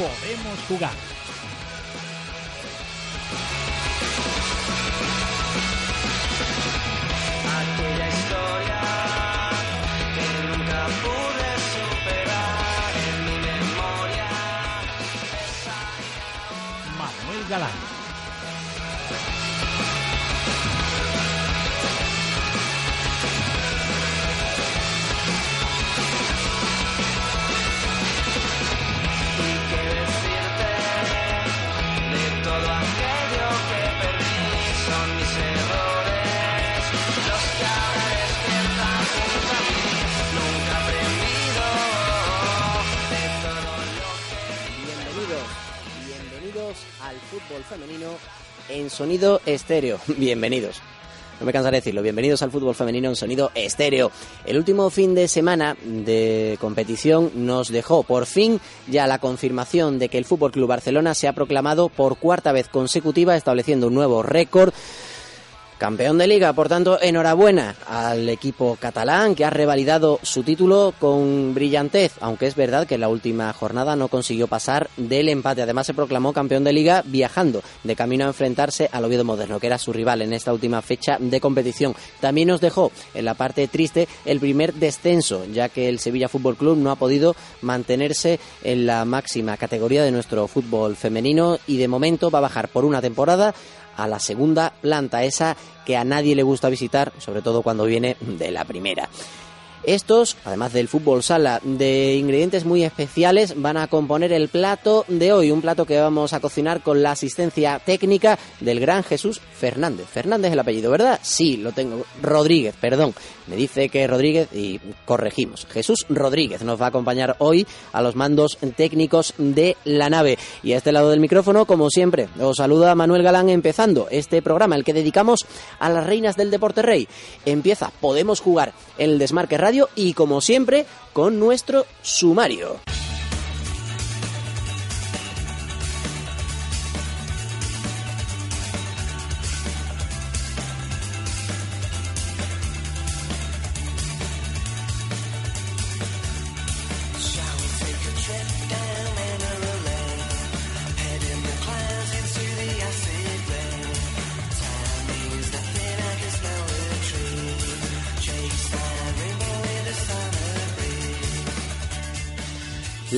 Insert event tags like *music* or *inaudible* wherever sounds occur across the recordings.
podemos jugar. Aquella historia que nunca pude superar en mi memoria. Manuel Galán. Fútbol femenino en sonido estéreo. *laughs* Bienvenidos. No me cansaré de decirlo. Bienvenidos al fútbol femenino en sonido estéreo. El último fin de semana de competición nos dejó por fin ya la confirmación de que el Fútbol Club Barcelona se ha proclamado por cuarta vez consecutiva estableciendo un nuevo récord Campeón de liga, por tanto, enhorabuena al equipo catalán que ha revalidado su título con brillantez, aunque es verdad que en la última jornada no consiguió pasar del empate. Además, se proclamó campeón de liga viajando de camino a enfrentarse al Oviedo Moderno, que era su rival en esta última fecha de competición. También nos dejó en la parte triste el primer descenso, ya que el Sevilla Fútbol Club no ha podido mantenerse en la máxima categoría de nuestro fútbol femenino y de momento va a bajar por una temporada a la segunda planta, esa que a nadie le gusta visitar, sobre todo cuando viene de la primera. Estos, además del fútbol sala, de ingredientes muy especiales, van a componer el plato de hoy, un plato que vamos a cocinar con la asistencia técnica del gran Jesús Fernández. Fernández es el apellido, ¿verdad? Sí, lo tengo. Rodríguez, perdón. Me dice que Rodríguez y corregimos. Jesús Rodríguez nos va a acompañar hoy a los mandos técnicos de la nave. Y a este lado del micrófono, como siempre, os saluda Manuel Galán empezando este programa, el que dedicamos a las reinas del deporte rey. Empieza, podemos jugar el Desmarque Radio y como siempre con nuestro sumario.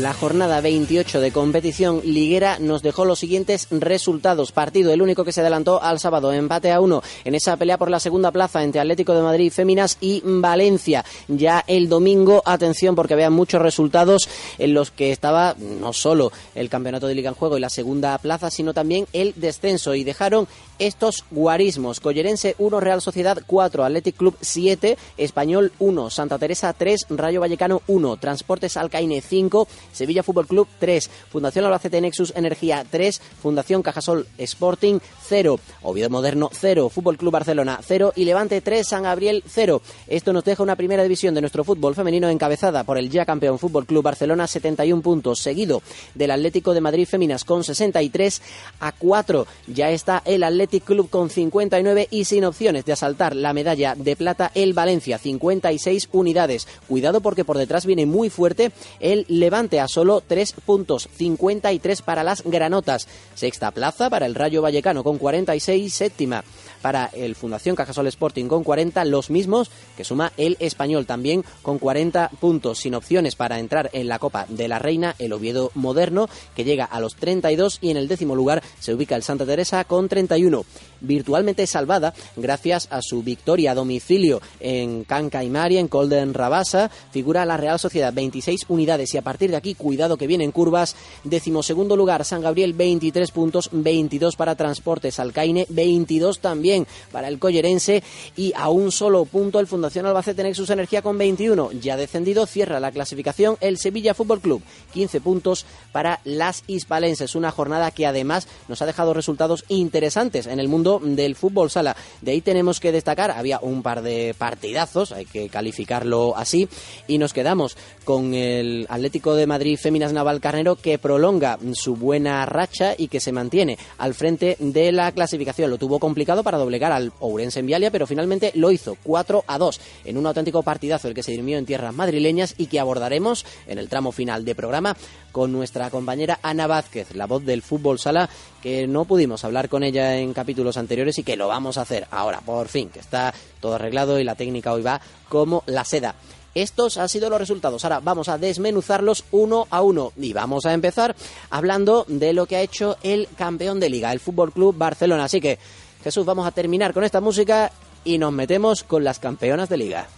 La jornada 28 de competición liguera nos dejó los siguientes resultados. Partido, el único que se adelantó al sábado, empate a uno en esa pelea por la segunda plaza entre Atlético de Madrid Féminas y Valencia. Ya el domingo, atención porque vean muchos resultados en los que estaba no solo el campeonato de liga en juego y la segunda plaza, sino también el descenso y dejaron estos guarismos. Collerense 1, Real Sociedad 4, Athletic Club 7, Español 1, Santa Teresa 3, Rayo Vallecano 1, Transportes Alcaine 5, Sevilla Fútbol Club 3, Fundación Albacete Nexus Energía 3, Fundación Cajasol Sporting 0, Oviedo Moderno 0, Fútbol Club Barcelona 0 y Levante 3, San Gabriel 0. Esto nos deja una primera división de nuestro fútbol femenino encabezada por el ya campeón Fútbol Club Barcelona 71 puntos, seguido del Atlético de Madrid Féminas con 63 a 4. Ya está el Club con 59 y sin opciones de asaltar la medalla de plata el Valencia 56 unidades. Cuidado porque por detrás viene muy fuerte el Levante a solo 3 puntos, 53 para las granotas. Sexta plaza para el Rayo Vallecano con 46, séptima para el Fundación Cajasol Sporting con 40, los mismos que suma el Español también con 40 puntos, sin opciones para entrar en la Copa de la Reina, el Oviedo Moderno, que llega a los 32 y en el décimo lugar se ubica el Santa Teresa con 31. Virtualmente salvada gracias a su victoria a domicilio en Canca y Maria, en Colden Rabasa, figura la Real Sociedad 26 unidades y a partir de aquí, cuidado que vienen curvas, decimosegundo lugar San Gabriel 23 puntos, 22 para Transportes Alcaine, 22 también para el Collerense y a un solo punto el Fundación Albacete Nexus Energía con 21. Ya descendido, cierra la clasificación el Sevilla Fútbol Club, 15 puntos para las hispalenses. Una jornada que además nos ha dejado resultados interesantes en el mundo del fútbol sala. De ahí tenemos que destacar, había un par de partidazos, hay que calificarlo así, y nos quedamos con el Atlético de Madrid Féminas Naval Carnero que prolonga su buena racha y que se mantiene al frente de la clasificación. Lo tuvo complicado para doblegar al Ourense en Vialia, pero finalmente lo hizo 4 a 2 en un auténtico partidazo el que se dirimió en tierras madrileñas y que abordaremos en el tramo final de programa con nuestra compañera Ana Vázquez, la voz del fútbol sala, que no pudimos hablar con ella en capítulos anteriores y que lo vamos a hacer ahora, por fin, que está todo arreglado y la técnica hoy va como la seda. Estos han sido los resultados. Ahora vamos a desmenuzarlos uno a uno y vamos a empezar hablando de lo que ha hecho el campeón de liga, el Fútbol Club Barcelona. Así que, Jesús, vamos a terminar con esta música y nos metemos con las campeonas de liga.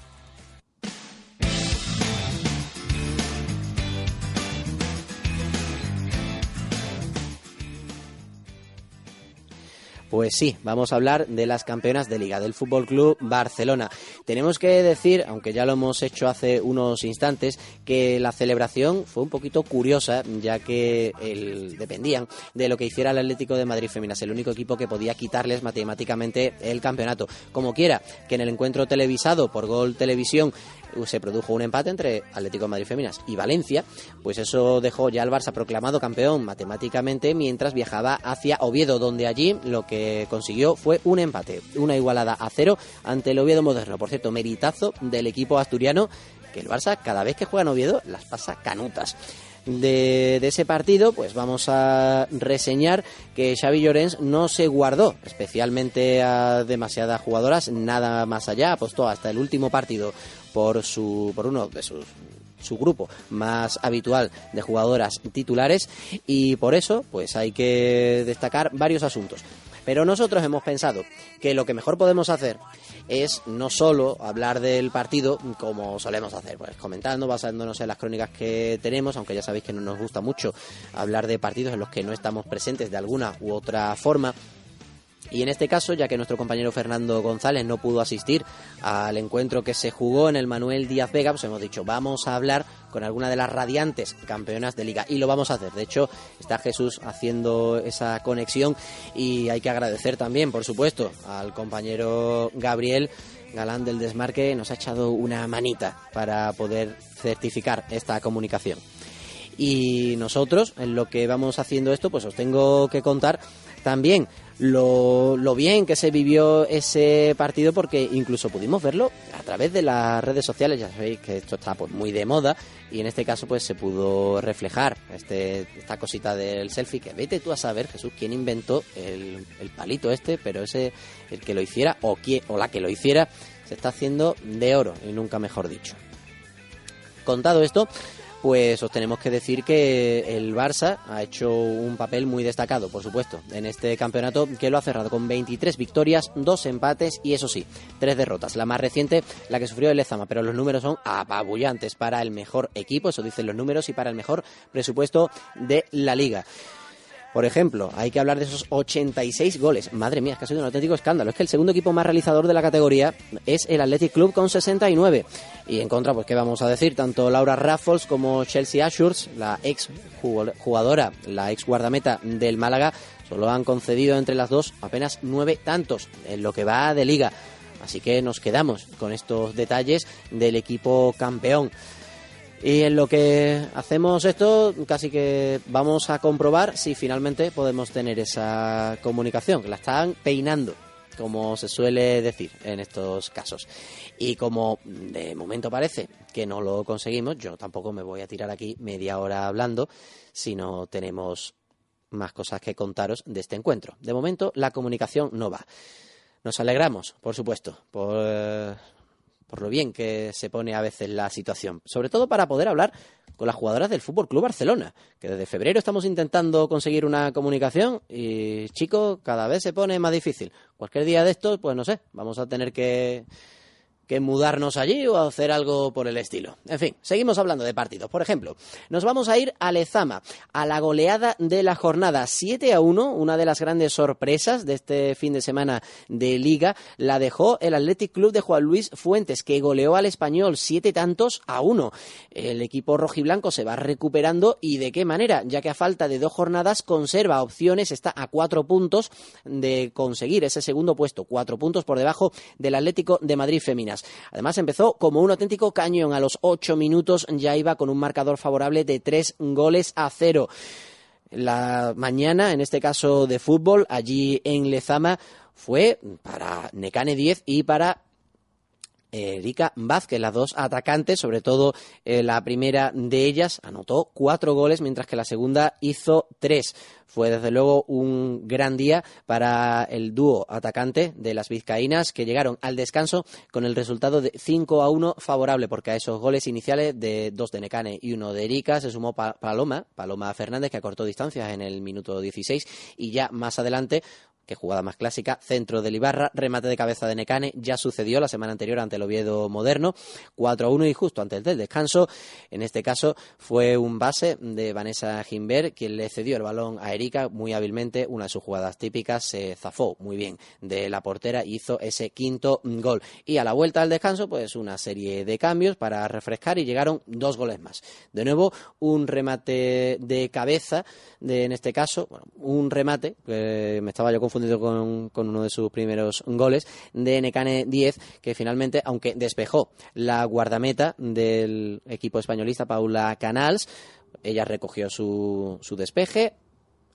Pues sí, vamos a hablar de las campeonas de liga del Fútbol Club Barcelona. Tenemos que decir, aunque ya lo hemos hecho hace unos instantes, que la celebración fue un poquito curiosa, ya que dependían de lo que hiciera el Atlético de Madrid Feminas, el único equipo que podía quitarles matemáticamente el campeonato. Como quiera, que en el encuentro televisado por Gol Televisión se produjo un empate entre Atlético de Madrid Feminas y Valencia, pues eso dejó ya al Barça proclamado campeón matemáticamente mientras viajaba hacia Oviedo, donde allí lo que consiguió fue un empate, una igualada a cero ante el Oviedo moderno. Por cierto, meritazo del equipo asturiano que el Barça cada vez que juega en Oviedo las pasa canutas. De, ese partido, pues vamos a reseñar que Xavi Llorens no se guardó especialmente a demasiadas jugadoras, nada más allá, apostó hasta el último partido por su por uno de sus su grupo más habitual de jugadoras titulares y por eso pues hay que destacar varios asuntos. Pero nosotros hemos pensado que lo que mejor podemos hacer es no solo hablar del partido como solemos hacer, pues comentando, basándonos en las crónicas que tenemos, aunque ya sabéis que no nos gusta mucho hablar de partidos en los que no estamos presentes de alguna u otra forma, y en este caso, ya que nuestro compañero Fernando González no pudo asistir al encuentro que se jugó en el Manuel Díaz Vega, pues hemos dicho, vamos a hablar con alguna de las radiantes campeonas de liga. Y lo vamos a hacer. De hecho, está Jesús haciendo esa conexión y hay que agradecer también, por supuesto, al compañero Gabriel Galán del Desmarque. Nos ha echado una manita para poder certificar esta comunicación. Y nosotros, en lo que vamos haciendo esto, pues os tengo que contar también lo, lo, bien que se vivió ese partido porque incluso pudimos verlo a través de las redes sociales, ya sabéis que esto está pues muy de moda y en este caso pues se pudo reflejar este, esta cosita del selfie que vete tú a saber Jesús quién inventó el, el palito este, pero ese el que lo hiciera o, quién, o la que lo hiciera se está haciendo de oro y nunca mejor dicho. Contado esto, pues os tenemos que decir que el Barça ha hecho un papel muy destacado, por supuesto, en este campeonato que lo ha cerrado con 23 victorias, dos empates y eso sí, tres derrotas. La más reciente, la que sufrió el Lezama, pero los números son apabullantes para el mejor equipo, eso dicen los números, y para el mejor presupuesto de la liga. Por ejemplo, hay que hablar de esos 86 goles. Madre mía, es que ha sido un auténtico escándalo. Es que el segundo equipo más realizador de la categoría es el Athletic Club con 69. Y en contra, pues qué vamos a decir, tanto Laura Raffles como Chelsea Ashurs, la ex jugadora, la ex guardameta del Málaga, solo han concedido entre las dos apenas nueve tantos en lo que va de liga. Así que nos quedamos con estos detalles del equipo campeón. Y en lo que hacemos esto, casi que vamos a comprobar si finalmente podemos tener esa comunicación, la están peinando, como se suele decir en estos casos. Y como de momento parece que no lo conseguimos, yo tampoco me voy a tirar aquí media hora hablando si no tenemos más cosas que contaros de este encuentro. De momento la comunicación no va. Nos alegramos, por supuesto, por por lo bien que se pone a veces la situación, sobre todo para poder hablar con las jugadoras del Fútbol Club Barcelona, que desde febrero estamos intentando conseguir una comunicación y chico, cada vez se pone más difícil. Cualquier día de estos, pues no sé, vamos a tener que que mudarnos allí o hacer algo por el estilo. En fin, seguimos hablando de partidos. Por ejemplo, nos vamos a ir a Lezama, a la goleada de la jornada 7 a 1, una de las grandes sorpresas de este fin de semana de liga, la dejó el Athletic Club de Juan Luis Fuentes, que goleó al español siete tantos a uno. El equipo rojiblanco se va recuperando y de qué manera, ya que a falta de dos jornadas conserva opciones, está a cuatro puntos de conseguir ese segundo puesto, cuatro puntos por debajo del Atlético de Madrid Femina. Además, empezó como un auténtico cañón. A los ocho minutos ya iba con un marcador favorable de tres goles a cero. La mañana, en este caso de fútbol, allí en Lezama, fue para Necane 10 y para Erika Vázquez, las dos atacantes, sobre todo eh, la primera de ellas, anotó cuatro goles, mientras que la segunda hizo tres. Fue desde luego un gran día para el dúo atacante de las vizcaínas que llegaron al descanso con el resultado de 5 a 1 favorable, porque a esos goles iniciales de dos de Necane y uno de Erika se sumó Paloma, Paloma Fernández, que acortó distancias en el minuto 16 y ya más adelante que jugada más clásica, centro del Ibarra, remate de cabeza de Necane, ya sucedió la semana anterior ante el Oviedo Moderno, 4 a 1 y justo antes del descanso, en este caso fue un base de Vanessa Gimber quien le cedió el balón a Erika muy hábilmente, una de sus jugadas típicas, se zafó muy bien de la portera y hizo ese quinto gol. Y a la vuelta al descanso, pues una serie de cambios para refrescar y llegaron dos goles más. De nuevo, un remate de cabeza, de, en este caso, bueno, un remate, que me estaba yo confundiendo confundido con, uno de sus primeros goles, de Necane 10, que finalmente, aunque despejó la guardameta del equipo españolista, Paula Canals, ella recogió su, su despeje,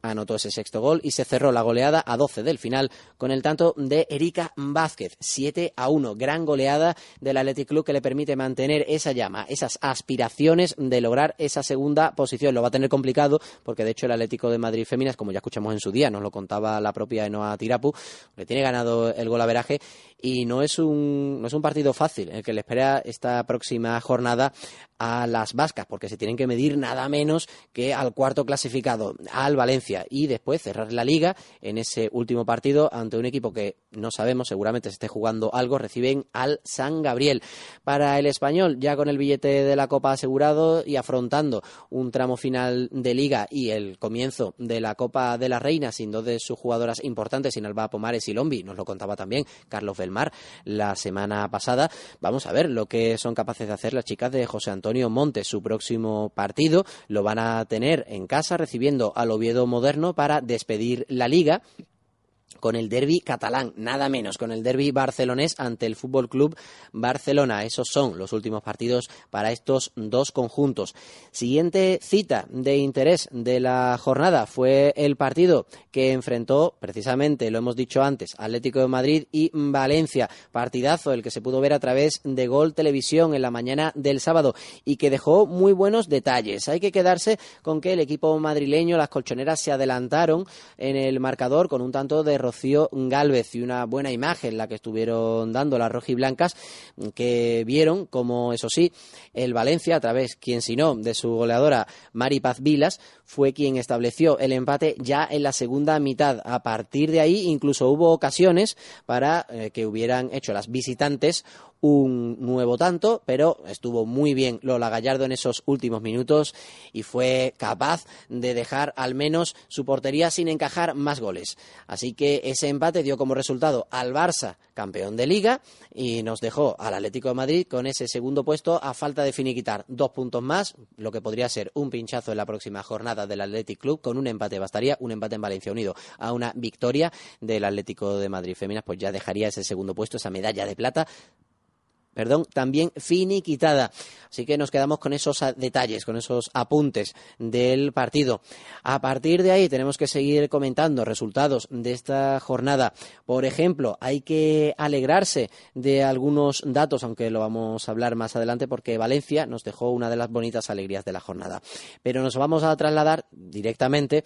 anotó ese sexto gol y se cerró la goleada a 12 del final con el tanto de Erika Vázquez, 7 a 1. Gran goleada del Athletic Club que le permite mantener esa llama, esas aspiraciones de lograr esa segunda posición. Lo va a tener complicado porque de hecho el Atlético de Madrid Féminas, como ya escuchamos en su día, nos lo contaba la propia Enoa Tirapu, le tiene ganado el gol a veraje y no es un, no es un partido fácil el que le espera esta próxima jornada a las vascas, porque se tienen que medir nada menos que al cuarto clasificado, al Valencia, y después cerrar la liga en ese último partido ante un equipo que no sabemos, seguramente se esté jugando algo, reciben al San Gabriel. Para el español, ya con el billete de la Copa asegurado y afrontando un tramo final de liga y el comienzo de la Copa de la Reina, sin dos de sus jugadoras importantes, sin Alba Pomares y Lombi, nos lo contaba también Carlos Belmar la semana pasada, vamos a ver lo que son capaces de hacer las chicas de José Antonio Antonio Montes. Su próximo partido lo van a tener en casa recibiendo al Oviedo Moderno para despedir la liga con el derby catalán, nada menos, con el derby barcelonés ante el Fútbol Club Barcelona. Esos son los últimos partidos para estos dos conjuntos. Siguiente cita de interés de la jornada fue el partido que enfrentó, precisamente, lo hemos dicho antes, Atlético de Madrid y Valencia. Partidazo el que se pudo ver a través de Gol Televisión en la mañana del sábado y que dejó muy buenos detalles. Hay que quedarse con que el equipo madrileño, las colchoneras, se adelantaron en el marcador con un tanto de Rocío Galvez y una buena imagen la que estuvieron dando las rojiblancas que vieron como eso sí el Valencia a través quien si no de su goleadora Mari Paz Vilas fue quien estableció el empate ya en la segunda mitad. A partir de ahí incluso hubo ocasiones para eh, que hubieran hecho las visitantes un nuevo tanto, pero estuvo muy bien Lola Gallardo en esos últimos minutos y fue capaz de dejar al menos su portería sin encajar más goles. Así que ese empate dio como resultado al Barça campeón de liga y nos dejó al Atlético de Madrid con ese segundo puesto a falta de finiquitar. Dos puntos más, lo que podría ser un pinchazo en la próxima jornada del Athletic Club con un empate bastaría, un empate en Valencia unido a una victoria del Atlético de Madrid. Féminas, pues ya dejaría ese segundo puesto, esa medalla de plata perdón, también finiquitada. Así que nos quedamos con esos detalles, con esos apuntes del partido. A partir de ahí tenemos que seguir comentando resultados de esta jornada. Por ejemplo, hay que alegrarse de algunos datos, aunque lo vamos a hablar más adelante, porque Valencia nos dejó una de las bonitas alegrías de la jornada. Pero nos vamos a trasladar directamente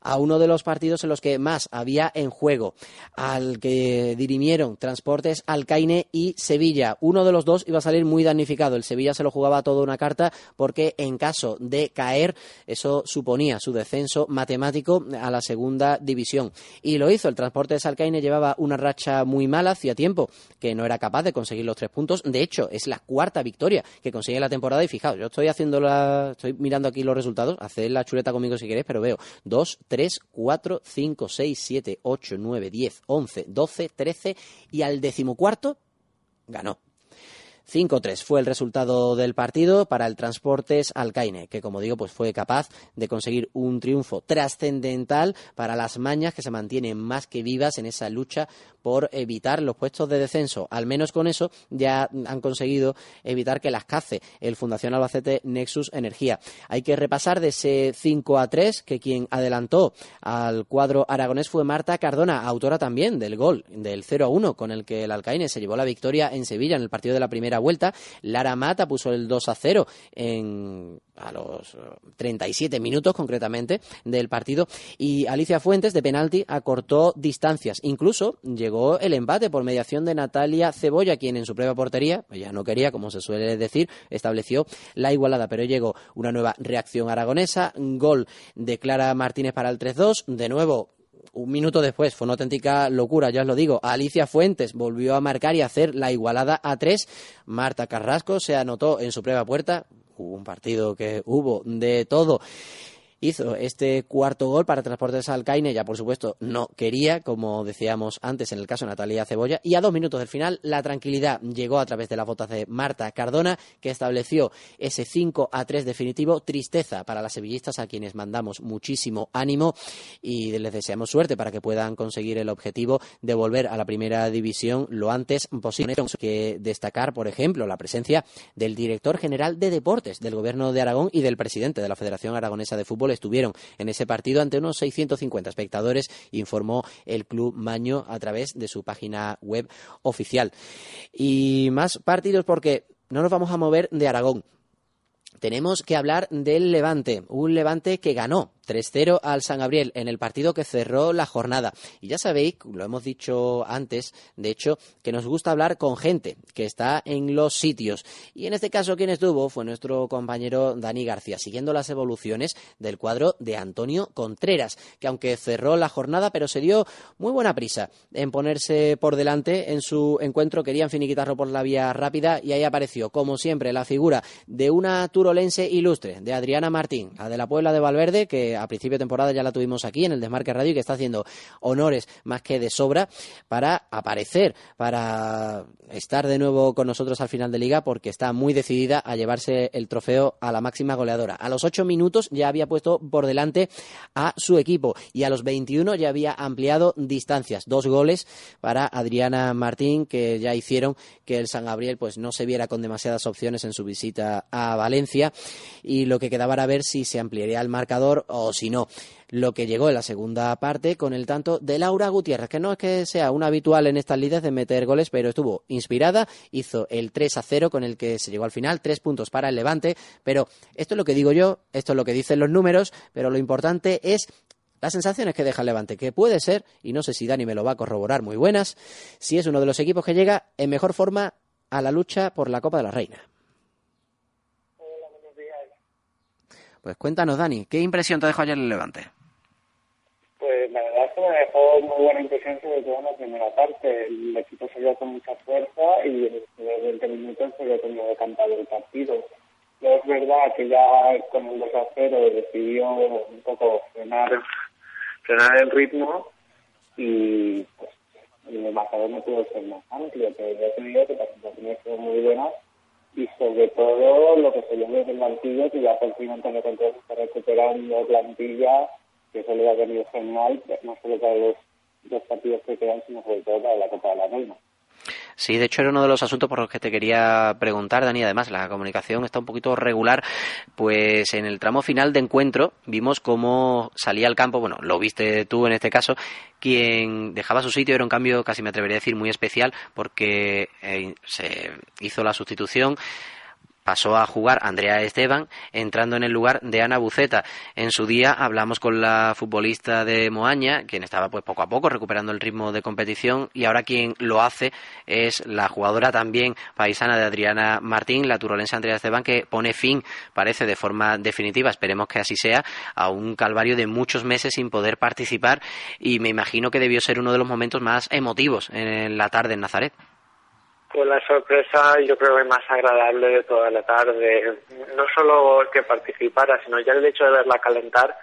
a uno de los partidos en los que más había en juego, al que dirimieron Transportes Alcaine y Sevilla. Uno de los dos iba a salir muy damnificado. El Sevilla se lo jugaba toda una carta porque en caso de caer, eso suponía su descenso matemático a la segunda división. Y lo hizo. El Transportes Alcaine llevaba una racha muy mala hacía tiempo, que no era capaz de conseguir los tres puntos. De hecho, es la cuarta victoria que consigue la temporada. Y fijaos, yo estoy haciendo la, estoy mirando aquí los resultados. Haced la chuleta conmigo si queréis, pero veo dos, 3, 4, 5, 6, 7, 8, 9, 10, 11, 12, 13 y al decimocuarto ganó. 5-3 fue el resultado del partido para el Transportes Alcaine, que como digo, pues fue capaz de conseguir un triunfo trascendental para las mañas que se mantienen más que vivas en esa lucha por evitar los puestos de descenso. Al menos con eso ya han conseguido evitar que las cace el Fundación Albacete Nexus Energía. Hay que repasar de ese 5 a 3 que quien adelantó al cuadro aragonés fue Marta Cardona, autora también del gol del 0 a 1 con el que el Alcaine se llevó la victoria en Sevilla en el partido de la primera vuelta. Lara Mata puso el 2 a 0 en a los 37 eh, minutos concretamente del partido y Alicia Fuentes de penalti acortó distancias. Incluso llegó el empate por mediación de Natalia Cebolla, quien en su prueba portería, ella no quería, como se suele decir, estableció la igualada, pero llegó una nueva reacción aragonesa, gol de Clara Martínez para el 3-2, de nuevo un minuto después, fue una auténtica locura, ya os lo digo. Alicia Fuentes volvió a marcar y hacer la igualada a tres. Marta Carrasco se anotó en su prueba puerta, hubo un partido que hubo de todo hizo este cuarto gol para Transportes Alcaine. Ya, por supuesto, no quería, como decíamos antes en el caso de Natalia Cebolla. Y a dos minutos del final, la tranquilidad llegó a través de las botas de Marta Cardona, que estableció ese 5 a 3 definitivo. Tristeza para las sevillistas, a quienes mandamos muchísimo ánimo y les deseamos suerte para que puedan conseguir el objetivo de volver a la primera división lo antes posible. que destacar, por ejemplo, la presencia del director general de deportes del Gobierno de Aragón y del presidente de la Federación Aragonesa de Fútbol estuvieron en ese partido ante unos 650 espectadores, informó el Club Maño a través de su página web oficial. Y más partidos porque no nos vamos a mover de Aragón. Tenemos que hablar del Levante, un Levante que ganó 3-0 al San Gabriel en el partido que cerró la jornada. Y ya sabéis, lo hemos dicho antes, de hecho, que nos gusta hablar con gente que está en los sitios. Y en este caso, quien estuvo fue nuestro compañero Dani García, siguiendo las evoluciones del cuadro de Antonio Contreras, que aunque cerró la jornada, pero se dio muy buena prisa en ponerse por delante en su encuentro. Querían finiquitarlo por la vía rápida y ahí apareció, como siempre, la figura de una turolense ilustre, de Adriana Martín, la de la Puebla de Valverde, que a principio de temporada ya la tuvimos aquí en el Desmarque Radio y que está haciendo honores más que de sobra para aparecer, para estar de nuevo con nosotros al final de liga porque está muy decidida a llevarse el trofeo a la máxima goleadora. A los ocho minutos ya había puesto por delante a su equipo y a los 21 ya había ampliado distancias. Dos goles para Adriana Martín que ya hicieron que el San Gabriel pues no se viera con demasiadas opciones en su visita a Valencia y lo que quedaba era ver si se ampliaría el marcador o si no lo que llegó en la segunda parte con el tanto de Laura Gutiérrez, que no es que sea un habitual en estas lides de meter goles, pero estuvo inspirada, hizo el 3 a 0 con el que se llegó al final, tres puntos para el Levante, pero esto es lo que digo yo, esto es lo que dicen los números, pero lo importante es las sensaciones que deja el Levante, que puede ser, y no sé si Dani me lo va a corroborar, muy buenas, si es uno de los equipos que llega en mejor forma a la lucha por la Copa de la Reina. Pues cuéntanos, Dani, ¿qué impresión te dejó ayer el Levante? Pues la verdad es que me dejó muy buena impresión, sobre todo en la primera parte. El equipo salió con mucha fuerza y en los 20 minutos se había tenido decantado el partido. Pero es verdad que ya con el 2 a 0 decidió un poco frenar, frenar el ritmo y pues el marcador no pudo ser más amplio, pero ya te digo que las situaciones fueron muy buenas y sobre todo lo que se llama desde el banquillo, que ya por fin Antonio Contreras está recuperando plantilla, que eso le ha venido genial, no solo para los dos partidos que quedan, sino sobre todo para la Copa de la Reina. Sí, de hecho era uno de los asuntos por los que te quería preguntar, Dani. Además, la comunicación está un poquito regular. Pues en el tramo final de encuentro vimos cómo salía al campo, bueno, lo viste tú en este caso, quien dejaba su sitio era un cambio, casi me atrevería a decir, muy especial, porque eh, se hizo la sustitución pasó a jugar Andrea Esteban entrando en el lugar de Ana Buceta. En su día hablamos con la futbolista de Moaña, quien estaba pues poco a poco recuperando el ritmo de competición y ahora quien lo hace es la jugadora también paisana de Adriana Martín, la turolense Andrea Esteban, que pone fin, parece de forma definitiva, esperemos que así sea, a un calvario de muchos meses sin poder participar y me imagino que debió ser uno de los momentos más emotivos en la tarde en Nazaret. Pues la sorpresa yo creo que más agradable de toda la tarde. No solo que participara, sino ya el hecho de verla calentar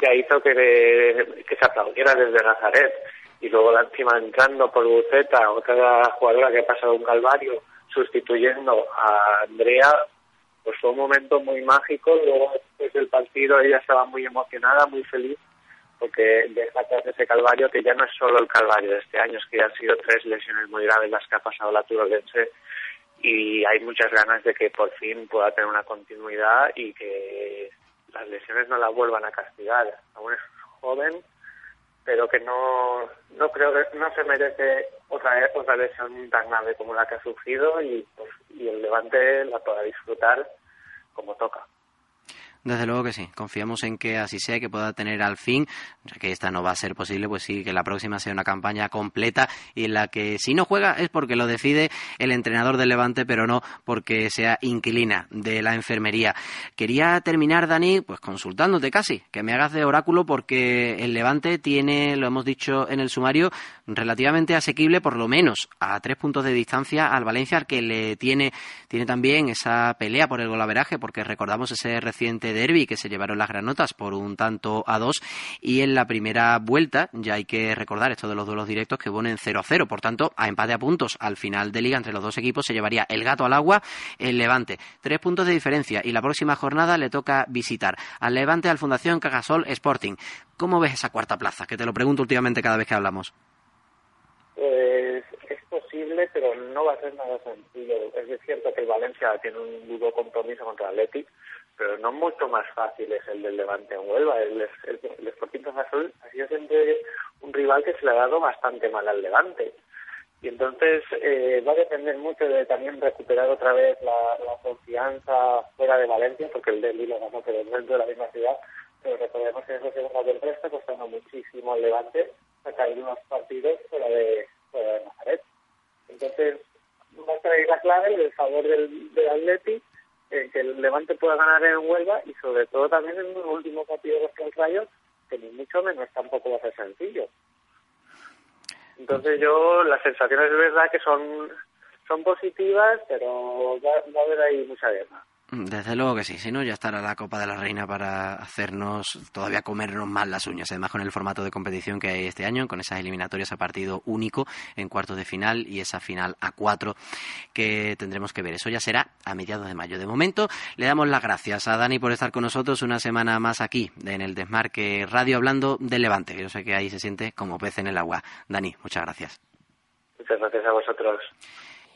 ya hizo que, que se aplaudiera desde Nazaret. Y luego encima entrando por Buceta, otra jugadora que ha pasado un calvario, sustituyendo a Andrea, pues fue un momento muy mágico. Luego, después del partido, ella estaba muy emocionada, muy feliz, porque deja atrás ese calvario que ya no es solo el calvario de este año, es que ya han sido tres lesiones muy graves las que ha pasado la turolense y hay muchas ganas de que por fin pueda tener una continuidad y que las lesiones no la vuelvan a castigar. Aún es joven, pero que no no creo que no se merece otra otra lesión tan grave como la que ha sufrido y pues, y el Levante la pueda disfrutar como toca. Desde luego que sí, confiamos en que así sea, que pueda tener al fin, ya que esta no va a ser posible, pues sí, que la próxima sea una campaña completa y en la que si no juega es porque lo decide el entrenador del Levante, pero no porque sea inquilina de la enfermería. Quería terminar, Dani, pues consultándote casi, que me hagas de oráculo porque el Levante tiene, lo hemos dicho en el sumario, relativamente asequible, por lo menos a tres puntos de distancia al Valencia, al que le tiene, tiene también esa pelea por el golaveraje, porque recordamos ese reciente derby que se llevaron las granotas por un tanto a dos. Y en la primera vuelta ya hay que recordar esto de los duelos directos que ponen 0 a 0 por tanto a empate a puntos al final de liga entre los dos equipos se llevaría el gato al agua el Levante. Tres puntos de diferencia. Y la próxima jornada le toca visitar al Levante al Fundación Cajasol Sporting. ¿cómo ves esa cuarta plaza? que te lo pregunto últimamente cada vez que hablamos. Pues es posible, pero no va a ser nada sencillo. Es cierto que Valencia tiene un duro compromiso contra el Athletic, pero no mucho más fácil es el del Levante en Huelva. El, el, el Sporting Azul ha sido siempre un rival que se le ha dado bastante mal al Levante. Y entonces eh, va a depender mucho de también recuperar otra vez la, confianza fuera de Valencia, porque el Delhi lo ganó pero dentro de la misma ciudad. Pero recordemos que en esa segunda vuelta está costando muchísimo al Levante sacar unos partidos fuera de, fuera de Nazaret. Entonces va a traer la clave del favor del, del Atleti eh, que el Levante pueda ganar en Huelva y sobre todo también en un último partido de el Rayo, que ni mucho menos tampoco va a ser sencillo. Entonces yo, las sensaciones es verdad que son, son positivas, pero va, va a ahí mucha guerra. Desde luego que sí, si no ya estará la Copa de la Reina para hacernos todavía comernos más las uñas, además con el formato de competición que hay este año, con esas eliminatorias a partido único en cuartos de final y esa final a cuatro que tendremos que ver. Eso ya será a mediados de mayo. De momento le damos las gracias a Dani por estar con nosotros una semana más aquí en el Desmarque Radio hablando del Levante, yo sé que ahí se siente como pez en el agua. Dani, muchas gracias. Muchas gracias a vosotros.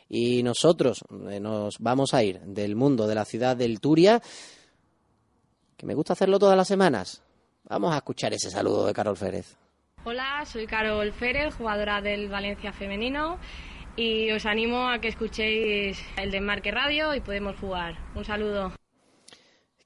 Y nosotros eh, nos vamos a ir del mundo de la ciudad del Turia, que me gusta hacerlo todas las semanas. Vamos a escuchar ese saludo de Carol Férez. Hola, soy Carol Férez, jugadora del Valencia Femenino, y os animo a que escuchéis el Desmarque Radio y podemos jugar. Un saludo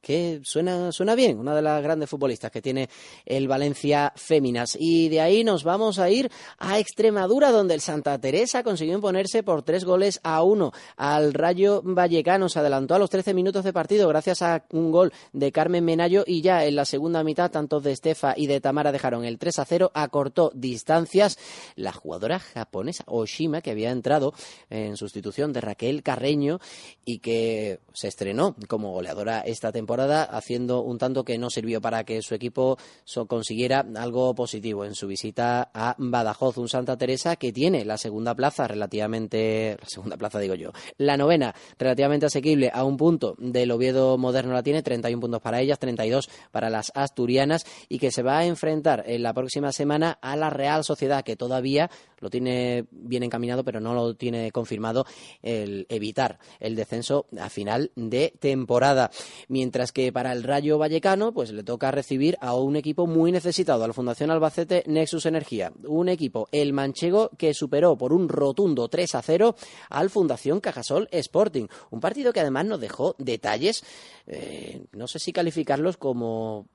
que suena, suena bien, una de las grandes futbolistas que tiene el Valencia Féminas. Y de ahí nos vamos a ir a Extremadura, donde el Santa Teresa consiguió imponerse por tres goles a uno al Rayo Vallecano. Se adelantó a los 13 minutos de partido gracias a un gol de Carmen Menayo y ya en la segunda mitad, tanto de Estefa y de Tamara dejaron el 3 a 0, acortó distancias la jugadora japonesa Oshima, que había entrado en sustitución de Raquel Carreño y que se estrenó como goleadora esta temporada haciendo un tanto que no sirvió para que su equipo consiguiera algo positivo en su visita a Badajoz, un Santa Teresa que tiene la segunda plaza relativamente, la segunda plaza digo yo, la novena relativamente asequible a un punto del Oviedo Moderno. La tiene, 31 puntos para ellas, 32 para las asturianas y que se va a enfrentar en la próxima semana a la Real Sociedad que todavía lo tiene bien encaminado, pero no lo tiene confirmado el evitar el descenso a final de temporada. Mientras que para el Rayo Vallecano, pues le toca recibir a un equipo muy necesitado, a la Fundación Albacete Nexus Energía. Un equipo, el manchego, que superó por un rotundo 3 a 0 al Fundación Cajasol Sporting. Un partido que además nos dejó detalles, eh, no sé si calificarlos como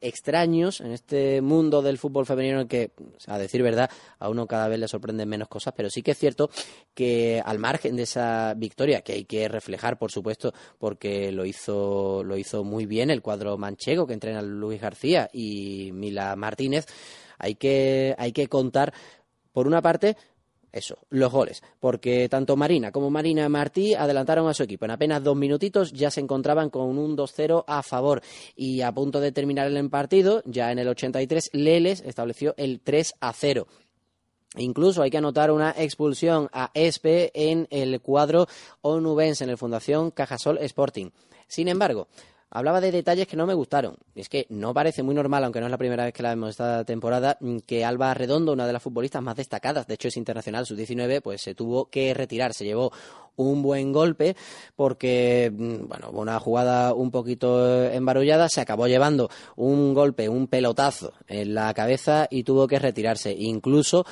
extraños en este mundo del fútbol femenino en que, a decir verdad, a uno cada vez le sorprenden menos cosas, pero sí que es cierto que al margen de esa victoria, que hay que reflejar, por supuesto, porque lo hizo, lo hizo muy bien el cuadro manchego que entrena Luis García y Mila Martínez, hay que, hay que contar, por una parte, eso, los goles, porque tanto Marina como Marina Martí adelantaron a su equipo. En apenas dos minutitos ya se encontraban con un 2-0 a favor y a punto de terminar el partido, ya en el 83, Leles estableció el 3-0. Incluso hay que anotar una expulsión a Espe en el cuadro onubense, en el Fundación Cajasol Sporting. Sin embargo, hablaba de detalles que no me gustaron. Es que no parece muy normal, aunque no es la primera vez que la vemos esta temporada, mm, que Alba Redondo, una de las futbolistas más destacadas, de hecho es internacional, sus 19, pues se tuvo que retirar, se llevó un buen golpe porque, mm, bueno, una jugada un poquito embarullada, se acabó llevando un golpe, un pelotazo en la cabeza y tuvo que retirarse. Incluso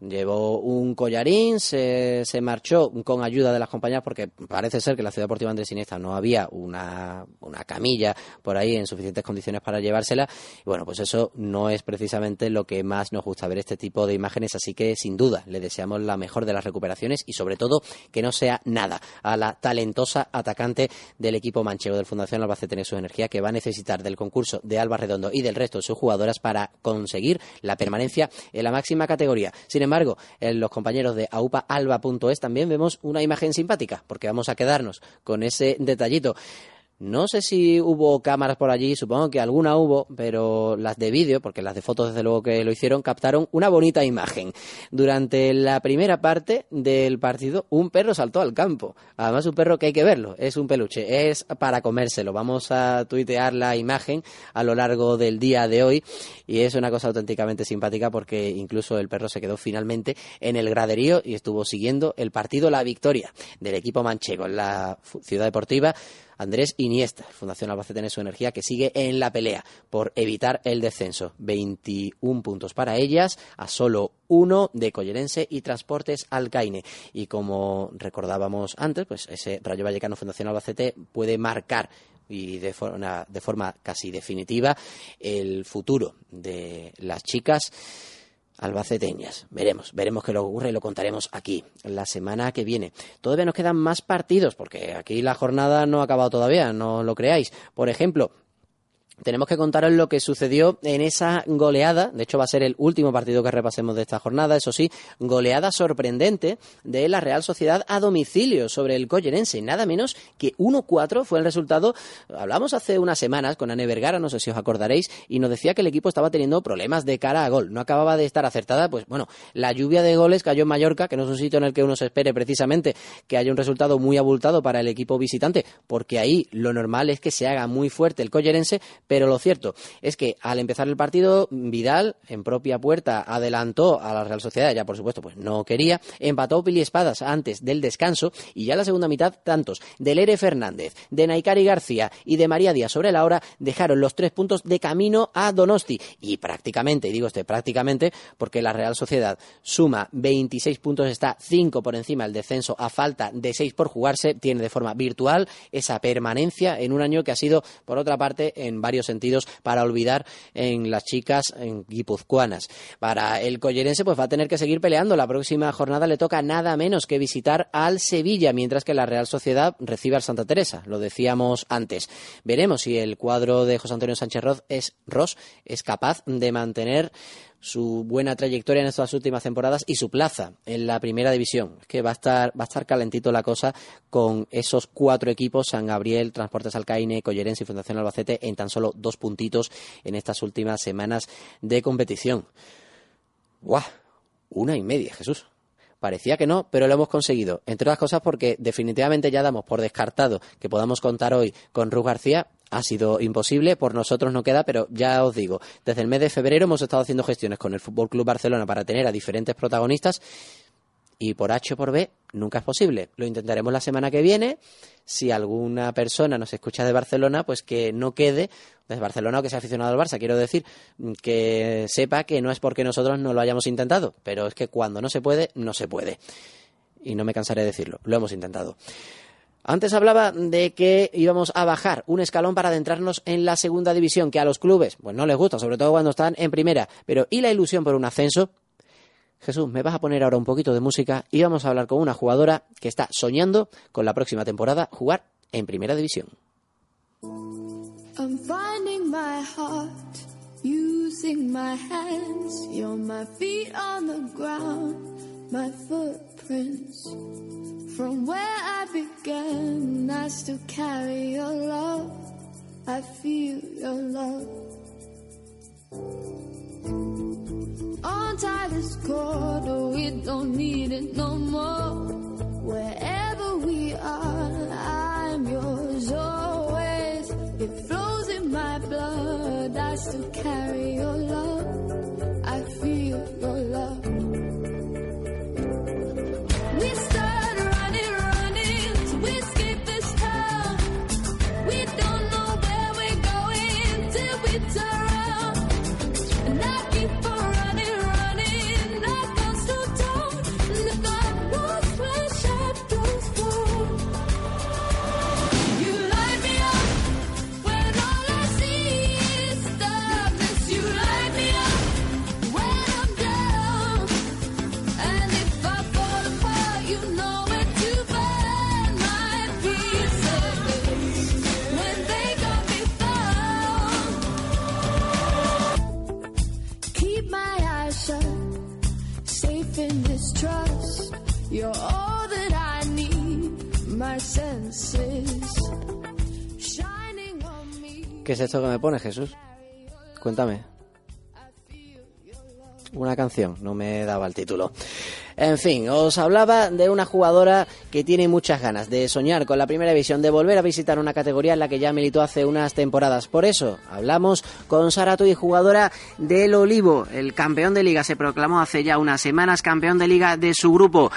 Llevó un collarín, se, se, marchó con ayuda de las compañías porque parece ser que la Ciudad Deportiva Andrés Iniesta no había una, una, camilla por ahí en suficientes condiciones para llevársela. Y bueno, pues eso no es precisamente lo que más nos gusta ver este tipo de imágenes, así que sin duda le deseamos la mejor de las recuperaciones y sobre todo que no sea nada a la talentosa atacante del equipo manchego del Fundación Albacete Tener su Energía que va a necesitar del concurso de Alba Redondo y del resto de sus jugadoras para conseguir la permanencia en la máxima categoría. Sin embargo, en los compañeros de aupaalba.es también vemos una imagen simpática, porque vamos a quedarnos con ese detallito. No sé si hubo cámaras por allí, supongo que alguna hubo, pero las de vídeo, porque las de fotos desde luego que lo hicieron, captaron una bonita imagen. Durante la primera parte del partido, un perro saltó al campo. Además, un perro que hay que verlo, es un peluche, es para comérselo. Vamos a tuitear la imagen a lo largo del día de hoy y es una cosa auténticamente simpática porque incluso el perro se quedó finalmente en el graderío y estuvo siguiendo el partido, la victoria del equipo manchego en la ciudad deportiva Andrés Iniesta, Fundación Albacete en su energía, que sigue en la pelea por evitar el descenso. 21 puntos para ellas, a solo uno de Collerense y Transportes Alcaine. Y como recordábamos antes, pues ese Rayo Vallecano Fundación Albacete puede marcar y de de forma casi definitiva el futuro de las chicas albaceteñas. Veremos, veremos qué lo ocurre y lo contaremos aquí la semana que viene. Todavía nos quedan más partidos porque aquí la jornada no ha acabado todavía, no lo creáis. Por ejemplo, tenemos que contaros lo que sucedió en esa goleada, de hecho va a ser el último partido que repasemos de esta jornada, eso sí, goleada sorprendente de la Real Sociedad a domicilio sobre el Collerense, nada menos que 1-4 fue el resultado, hablamos hace unas semanas con Anne Vergara, no sé si os acordaréis, y nos decía que el equipo estaba teniendo problemas de cara a gol, no acababa de estar acertada, pues bueno, la lluvia de goles cayó en Mallorca, que no es un sitio en el que uno se espere precisamente que haya un resultado muy abultado para el equipo visitante, porque ahí lo normal es que se haga muy fuerte el Collerense, pero lo cierto es que al empezar el partido, Vidal en propia puerta adelantó a la Real Sociedad, ya por supuesto pues no quería, empató Pili Espadas antes del descanso y ya la segunda mitad tantos de Lere Fernández, de Naikari García y de María Díaz sobre la hora dejaron los tres puntos de camino a Donosti. Y prácticamente, y digo este prácticamente porque la Real Sociedad suma 26 puntos, está 5 por encima del descenso a falta de 6 por jugarse, tiene de forma virtual esa permanencia en un año que ha sido por otra parte en varios sentidos para olvidar en las chicas en guipuzcoanas. Para el collerense pues va a tener que seguir peleando. La próxima jornada le toca nada menos que visitar al Sevilla, mientras que la Real Sociedad recibe al Santa Teresa. Lo decíamos antes. Veremos si el cuadro de José Antonio Sánchez Ross es, Ross es capaz de mantener su buena trayectoria en estas últimas temporadas y su plaza en la primera división. Es que va a estar, va a estar calentito la cosa con esos cuatro equipos, San Gabriel, Transportes Alcaine, Collerense y Fundación Albacete, en tan solo dos puntitos en estas últimas semanas de competición. ¡Guau! Una y media, Jesús. Parecía que no, pero lo hemos conseguido. Entre otras cosas porque definitivamente ya damos por descartado que podamos contar hoy con Ruth García ha sido imposible, por nosotros no queda, pero ya os digo, desde el mes de febrero hemos estado haciendo gestiones con el Fútbol Club Barcelona para tener a diferentes protagonistas y por H o por B nunca es posible. Lo intentaremos la semana que viene. Si alguna persona nos escucha de Barcelona, pues que no quede desde Barcelona o que sea aficionado al Barça. Quiero decir que sepa que no es porque nosotros no lo hayamos intentado, pero es que cuando no se puede, no se puede. Y no me cansaré de decirlo, lo hemos intentado. Antes hablaba de que íbamos a bajar un escalón para adentrarnos en la segunda división, que a los clubes pues no les gusta, sobre todo cuando están en primera. Pero ¿y la ilusión por un ascenso? Jesús, me vas a poner ahora un poquito de música y vamos a hablar con una jugadora que está soñando con la próxima temporada jugar en primera división. Footprints. From where I began, I still carry your love. I feel your love. Untie this cord, oh, it, don't need it no more. Wherever we are, I'm yours always. It flows in my blood, I still carry your love. ¿Qué es esto que me pone, Jesús? Cuéntame. Una canción, no me daba el título. En fin, os hablaba de una jugadora que tiene muchas ganas de soñar con la primera división, de volver a visitar una categoría en la que ya militó hace unas temporadas. Por eso hablamos con Sara Tuy, jugadora del Olivo. El campeón de liga se proclamó hace ya unas semanas campeón de liga de su grupo.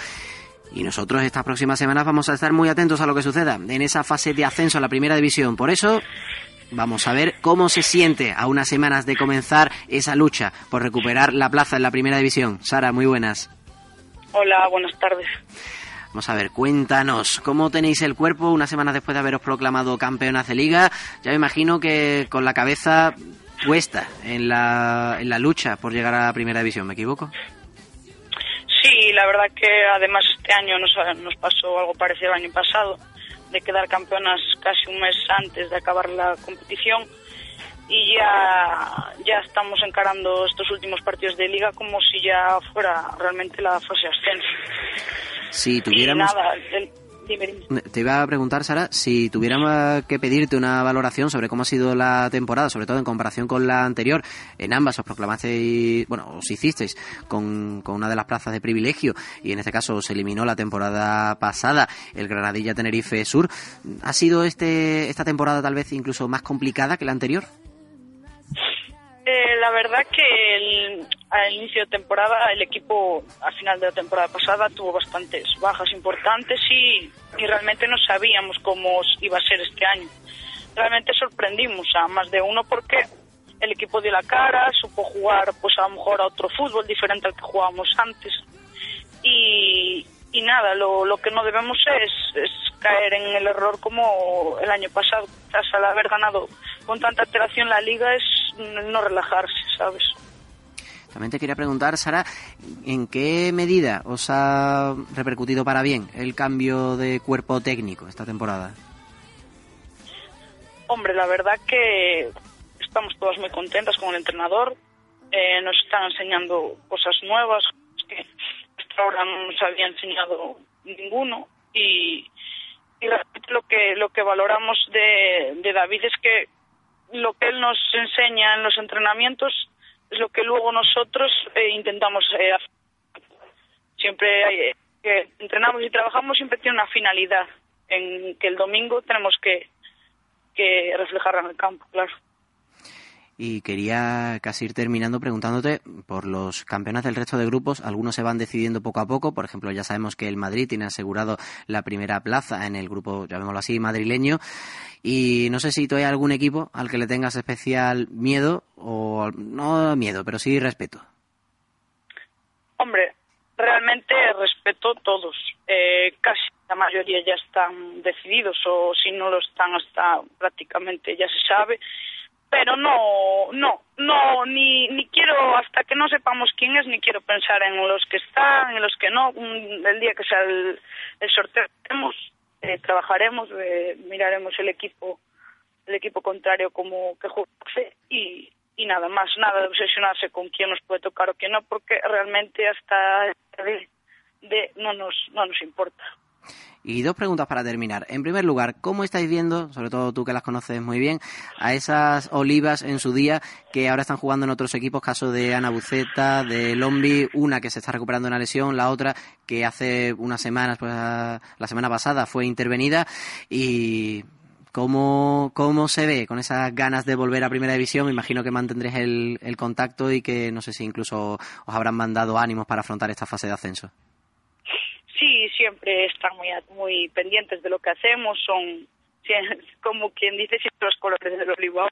Y nosotros estas próximas semanas vamos a estar muy atentos a lo que suceda en esa fase de ascenso a la primera división. Por eso vamos a ver cómo se siente a unas semanas de comenzar esa lucha por recuperar la plaza en la primera división. Sara, muy buenas. Hola, buenas tardes. Vamos a ver, cuéntanos, ¿cómo tenéis el cuerpo unas semanas después de haberos proclamado campeonas de liga? Ya me imagino que con la cabeza puesta en la, en la lucha por llegar a la primera división, ¿me equivoco? Sí, la verdad que además este año nos, nos pasó algo parecido al año pasado, de quedar campeonas casi un mes antes de acabar la competición y ya, ya estamos encarando estos últimos partidos de liga como si ya fuera realmente la fase ascenso. Si Y tuviéramos... nada, el- dime. Te iba a preguntar, Sara, si tuviéramos que pedirte una valoración sobre cómo ha sido la temporada, sobre todo en comparación con la anterior, en ambas os proclamasteis, bueno, os hicisteis con, con una de las plazas de privilegio y en este caso os eliminó la temporada pasada el Granadilla Tenerife Sur. ¿Ha sido este esta temporada tal vez incluso más complicada que la anterior? La verdad que el- al inicio de temporada el equipo al final de la temporada pasada tuvo bastantes bajas importantes y, y realmente no sabíamos cómo iba a ser este año. Realmente sorprendimos a más de uno porque el equipo dio la cara, supo jugar pues a lo mejor a otro fútbol diferente al que jugábamos antes y, y nada, lo, lo que no debemos es, es caer en el error como el año pasado, tras al haber ganado con tanta alteración la liga es no relajarse, ¿sabes? También te quería preguntar, Sara, ¿en qué medida os ha repercutido para bien el cambio de cuerpo técnico esta temporada? Hombre, la verdad que estamos todas muy contentas con el entrenador. Eh, nos están enseñando cosas nuevas que ahora no nos había enseñado ninguno y, y lo que lo que valoramos de, de David es que lo que él nos enseña en los entrenamientos es lo que luego nosotros eh, intentamos eh, hacer. Siempre eh, entrenamos y trabajamos siempre tiene una finalidad en que el domingo tenemos que que reflejarla en el campo, claro. Y quería casi ir terminando preguntándote por los campeones del resto de grupos. Algunos se van decidiendo poco a poco. Por ejemplo, ya sabemos que el Madrid tiene asegurado la primera plaza en el grupo, llamémoslo así, madrileño. Y no sé si tú hay algún equipo al que le tengas especial miedo o no miedo, pero sí respeto. Hombre, realmente respeto todos. Eh, casi la mayoría ya están decididos o si no lo están hasta prácticamente ya se sabe. Pero no, no, no, ni, ni quiero, hasta que no sepamos quién es, ni quiero pensar en los que están, en los que no. El día que sea el, el sorteo, eh, trabajaremos, eh, miraremos el equipo el equipo contrario como que juega y, y nada más, nada de obsesionarse con quién nos puede tocar o quién no, porque realmente hasta de, de- no nos no nos importa. Y dos preguntas para terminar. En primer lugar, ¿cómo estáis viendo, sobre todo tú que las conoces muy bien, a esas olivas en su día que ahora están jugando en otros equipos, caso de Ana Buceta, de Lombi, una que se está recuperando de una lesión, la otra que hace unas semanas, pues la semana pasada fue intervenida y ¿Cómo, ¿Cómo se ve con esas ganas de volver a Primera División? Me imagino que mantendréis el, el contacto y que no sé si incluso os habrán mandado ánimos para afrontar esta fase de ascenso. Sí, siempre están muy, muy pendientes de lo que hacemos, son *laughs* como quien dice siempre los colores del olivo.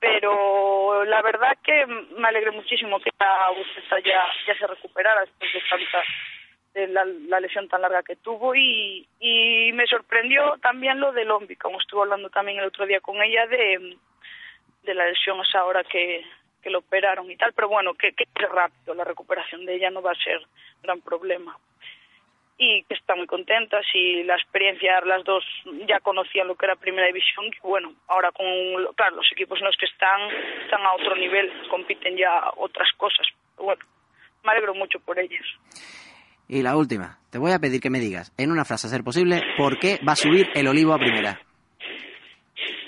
Pero la verdad que me alegré muchísimo que la Buceta ya, ya se recuperara después de tanta de la, lesión tan larga que tuvo. Y, y me sorprendió también lo de Lombi, como estuve hablando también el otro día con ella de, de la lesión esa hora que, que lo operaron y tal, pero bueno, que, que rápido, la recuperación de ella no va a ser gran problema y que están muy contentas y la experiencia, las dos ya conocían lo que era Primera División y bueno, ahora con, claro, los equipos en los que están están a otro nivel, compiten ya otras cosas. Bueno, me alegro mucho por ellos. Y la última, te voy a pedir que me digas, en una frase a ser posible, ¿por qué va a subir el olivo a primera?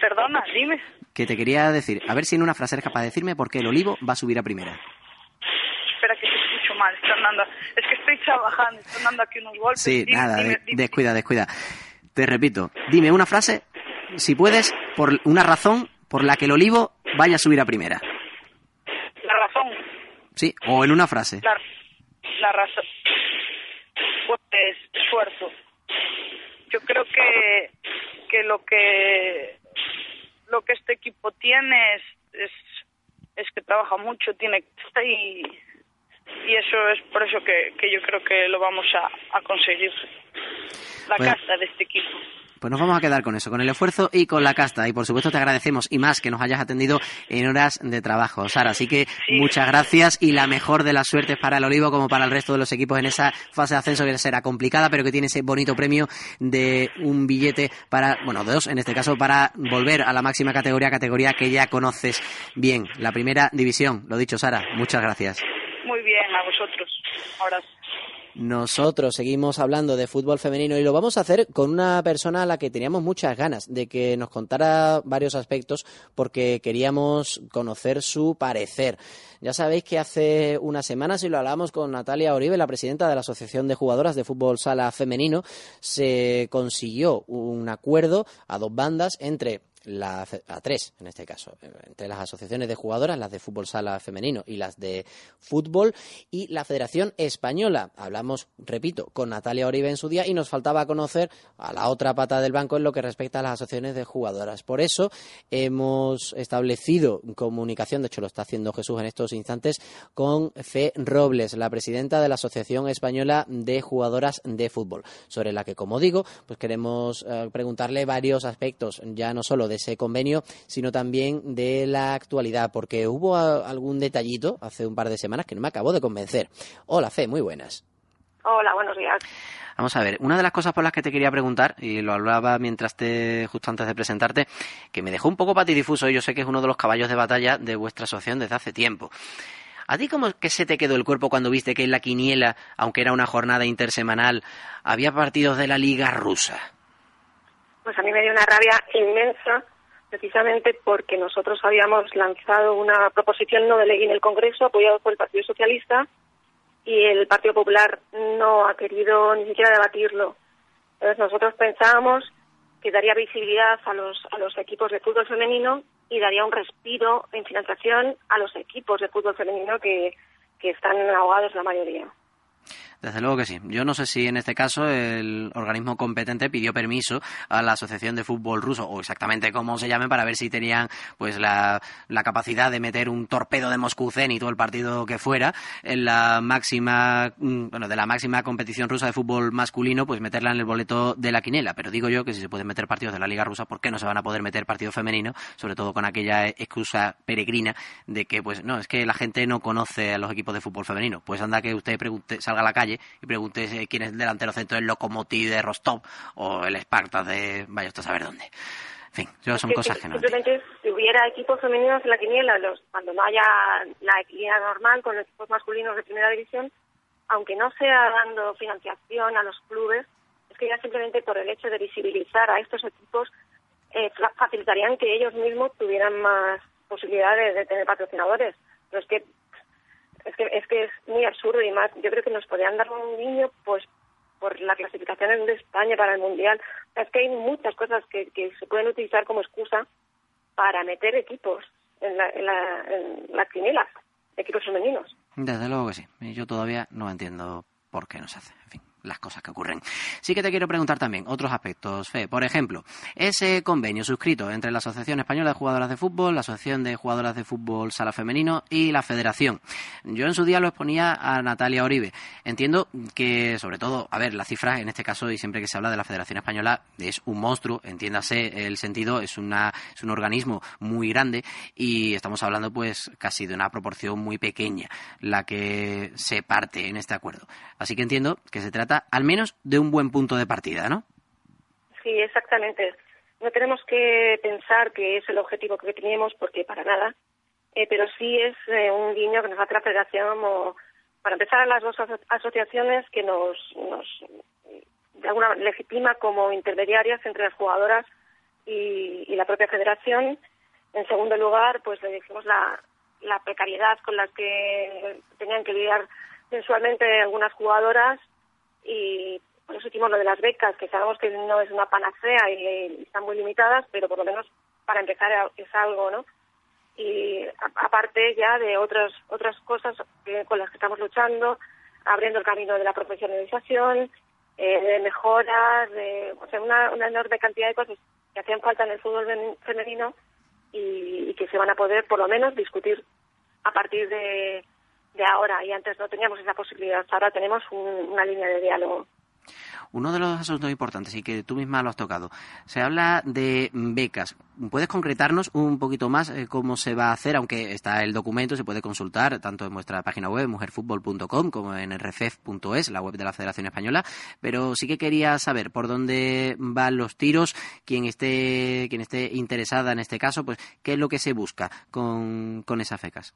Perdona, dime. Que te quería decir, a ver si en una frase eres capaz de decirme por qué el olivo va a subir a primera. Espera que te escucho mal, están dando, es que estoy trabajando, están dando aquí unos golpes. Sí, Dime, nada, dime, de- dime. descuida, descuida. Te repito, dime una frase, si puedes, por una razón por la que el olivo vaya a subir a primera. La razón, Sí, o en una frase. la, la razón, pues esfuerzo. Yo creo que, que lo que lo que este equipo tiene es, es, es que trabaja mucho, tiene casta y, y eso es por eso que, que yo creo que lo vamos a, a conseguir. La casta de este equipo. Pues nos vamos a quedar con eso, con el esfuerzo y con la casta. Y por supuesto te agradecemos y más que nos hayas atendido en horas de trabajo, Sara. Así que Sí. muchas gracias y la mejor de las suertes para el Olivo como para el resto de los equipos en esa fase de ascenso que será complicada, pero que tiene ese bonito premio de un billete para, bueno, dos en este caso, para volver a la máxima categoría, categoría que ya conoces bien, la primera división. Lo dicho, Sara, muchas gracias. Muy bien, Nosotros seguimos hablando de fútbol femenino y lo vamos a hacer con una persona a la que teníamos muchas ganas de que nos contara varios aspectos porque queríamos conocer su parecer. Ya sabéis que hace unas semanas, y lo hablamos con Natalia Oribe, la presidenta de la Asociación de Jugadoras de Fútbol Sala Femenino, se consiguió un acuerdo a dos bandas entre la, a tres, en este caso, entre las asociaciones de jugadoras, las de fútbol sala femenino y las de fútbol, y la Federación Española. Hablamos, repito, con Natalia Oribe en su día y nos faltaba conocer a la otra pata del banco en lo que respecta a las asociaciones de jugadoras. Por eso hemos establecido comunicación, de hecho lo está haciendo Jesús en estos instantes, con Fe Robles, la presidenta de la Asociación Española de Jugadoras de Fútbol, sobre la que, como digo, pues queremos eh, preguntarle varios aspectos, ya no solo de ese convenio, sino también de la actualidad, porque hubo a- algún detallito hace un par de semanas que no me acabó de convencer. Hola, Fe, muy buenas. Hola, buenos días. Vamos a ver, una de las cosas por las que te quería preguntar, y lo hablaba mientras te, justo antes de presentarte, que me dejó un poco patidifuso, y yo sé que es uno de los caballos de batalla de vuestra asociación desde hace tiempo. ¿A ti cómo que se te quedó el cuerpo cuando viste que en la quiniela, aunque era una jornada intersemanal, había partidos de la Liga Rusa? Pues a mí me dio una rabia inmensa, precisamente porque nosotros habíamos lanzado una proposición no de ley en el Congreso apoyado por el Partido Socialista y el Partido Popular no ha querido ni siquiera debatirlo. Entonces nosotros pensábamos que daría visibilidad a los, a los equipos de fútbol femenino y daría un respiro en financiación a los equipos de fútbol femenino que, que están ahogados la mayoría. Desde luego que sí. Yo no sé si en este caso el organismo competente pidió permiso a la Asociación de Fútbol Ruso, o exactamente cómo se llame, para ver si tenían pues la, la capacidad de meter un torpedo de Moscú Zenit o el partido que fuera en la máxima, mm, bueno, de la máxima competición rusa de fútbol masculino, pues meterla en el boleto de la quinela. Pero digo yo que si se pueden meter partidos de la Liga Rusa, ¿por qué no se van a poder meter partidos femeninos? Sobre todo con aquella excusa peregrina de que, pues, no, es que la gente no conoce a los equipos de fútbol femenino. Pues anda que usted salga a la calle y pregunte eh, quién es el delantero centro del Lokomotiv de Rostov o el Spartak de vaya usted a saber dónde. En fin, yo son que cosas que no. Simplemente si hubiera equipos femeninos en la quiniela, los, cuando no haya la quiniela normal con los equipos masculinos de primera división, aunque no sea dando financiación a los clubes, es que ya simplemente por el hecho de visibilizar a estos equipos eh, fa- facilitarían que ellos mismos tuvieran más posibilidades de tener patrocinadores. Pero es que es que es que es muy absurdo y más yo creo que nos podrían dar un guiño pues por la clasificación de España para el mundial es que hay muchas cosas que, que se pueden utilizar como excusa para meter equipos en, la, en, la, en las quinielas equipos femeninos Desde luego que sí. Yo todavía no entiendo por qué no se hace. En fin, las cosas que ocurren. Sí que te quiero preguntar también otros aspectos, Fe. Por ejemplo, ese convenio suscrito entre la Asociación Española de Jugadoras de Fútbol, la Asociación de Jugadoras de Fútbol Sala Femenino y la Federación. Yo en su día lo exponía a Natalia Oribe. Entiendo que, sobre todo, a ver, la cifra en este caso y siempre que se habla de la Federación Española es un monstruo, entiéndase el sentido, es, una, es un organismo muy grande y estamos hablando pues casi de una proporción muy pequeña la que se parte en este acuerdo. Así que entiendo que se trata al menos de un buen punto de partida, ¿no? Sí, exactamente. No tenemos que pensar que es el objetivo que tenemos, porque para nada. Eh, pero sí es eh, un guiño que nos hace la Federación, o, para empezar, a las dos aso- asociaciones que nos, nos de alguna legitima como intermediarias entre las jugadoras y, la propia Federación. En segundo lugar, pues le decimos la, la precariedad con la que tenían que lidiar mensualmente algunas jugadoras y por eso hicimos lo de las becas, que sabemos que no es una panacea y, y están muy limitadas, pero por lo menos para empezar es algo, ¿no? Y aparte ya de otras otras cosas que- con las que estamos luchando, abriendo el camino de la profesionalización, eh, de mejoras, de o sea, una, una enorme cantidad de cosas que hacían falta en el fútbol femenino y, y que se van a poder por lo menos discutir a partir de, de ahora. Y antes no teníamos esa posibilidad, ahora tenemos un- una línea de diálogo. Uno de los asuntos importantes y que tú misma lo has tocado, se habla de becas. ¿Puedes concretarnos un poquito más eh, cómo se va a hacer? Aunque está el documento, se puede consultar tanto en nuestra página web, mujerfutbol.com, como en rfef.es, la web de la Federación Española. Pero sí que quería saber por dónde van los tiros, quien esté, quien esté interesada en este caso, pues qué es lo que se busca con, con esas becas.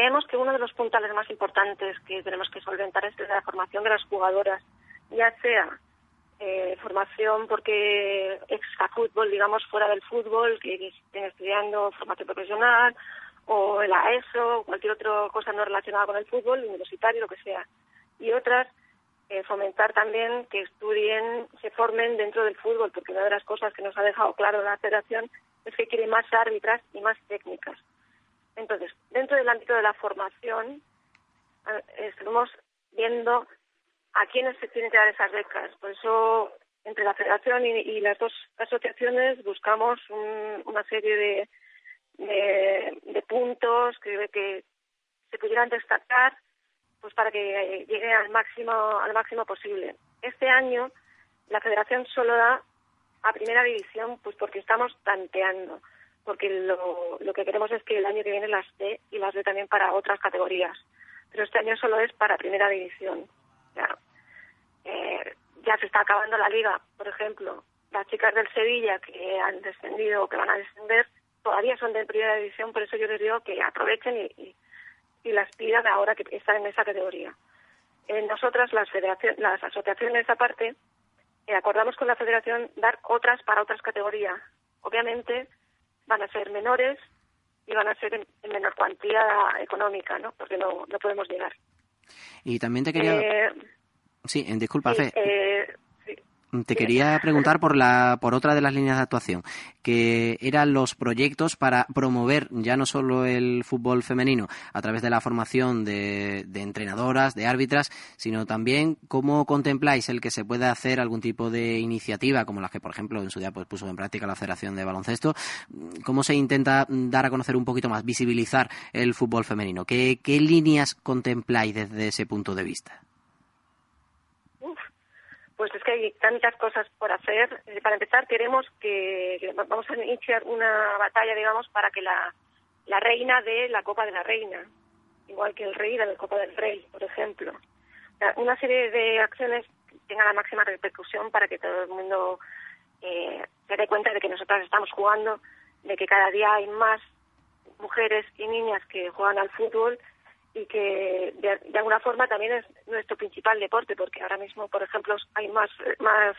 Creemos que uno de los puntales más importantes que tenemos que solventar es la formación de las jugadoras, ya sea eh, formación porque extra fútbol, digamos, fuera del fútbol, que estén estudiando formación profesional, o el AESO, cualquier otra cosa no relacionada con el fútbol, universitario, lo que sea. Y otras, eh, fomentar también que estudien, se formen dentro del fútbol, porque una de las cosas que nos ha dejado claro la federación es que quiere más árbitras y más técnicas. Entonces, dentro del ámbito de la formación, estamos viendo a quiénes se tienen que dar esas becas. Por eso, entre la federación y, las dos asociaciones buscamos un- una serie de puntos que, que se pudieran destacar pues para que llegue al máximo al máximo posible. Este año la federación solo da a primera división pues porque estamos tanteando porque lo, lo que queremos es que el año que viene las dé y las dé también para otras categorías. Pero este año solo es para primera división. Ya, eh, ya se está acabando la liga, por ejemplo. Las chicas del Sevilla que han descendido o que van a descender todavía son de primera división, por eso yo les digo que aprovechen y, y, las pidan ahora que están en esa categoría. Eh, nosotras, las, federación, las asociaciones aparte, eh, acordamos con la federación dar otras para otras categorías. Obviamente van a ser menores y van a ser en, en menor cuantía económica, ¿no? Porque no, no podemos llegar. Y también te quería... Eh, Sí, eh, disculpa, sí, Fe. eh. Te quería preguntar por la por otra de las líneas de actuación, que eran los proyectos para promover ya no solo el fútbol femenino a través de la formación de, de entrenadoras, de árbitras, sino también cómo contempláis el que se pueda hacer algún tipo de iniciativa, como las que, por ejemplo, en su día pues, puso en práctica la Federación de Baloncesto, cómo se intenta dar a conocer un poquito más, visibilizar el fútbol femenino. ¿Qué, qué líneas contempláis desde ese punto de vista? Pues es que hay tantas cosas por hacer. Eh, Para empezar, queremos que, vamos a iniciar una batalla, digamos, para que la, la reina dé la Copa de la Reina, igual que el rey de la Copa del Rey, por ejemplo. Una serie de acciones que tengan la máxima repercusión para que todo el mundo eh, se dé cuenta de que nosotras estamos jugando, de que cada día hay más mujeres y niñas que juegan al fútbol y que de, de alguna forma también es nuestro principal deporte, porque ahora mismo, por ejemplo, hay más, más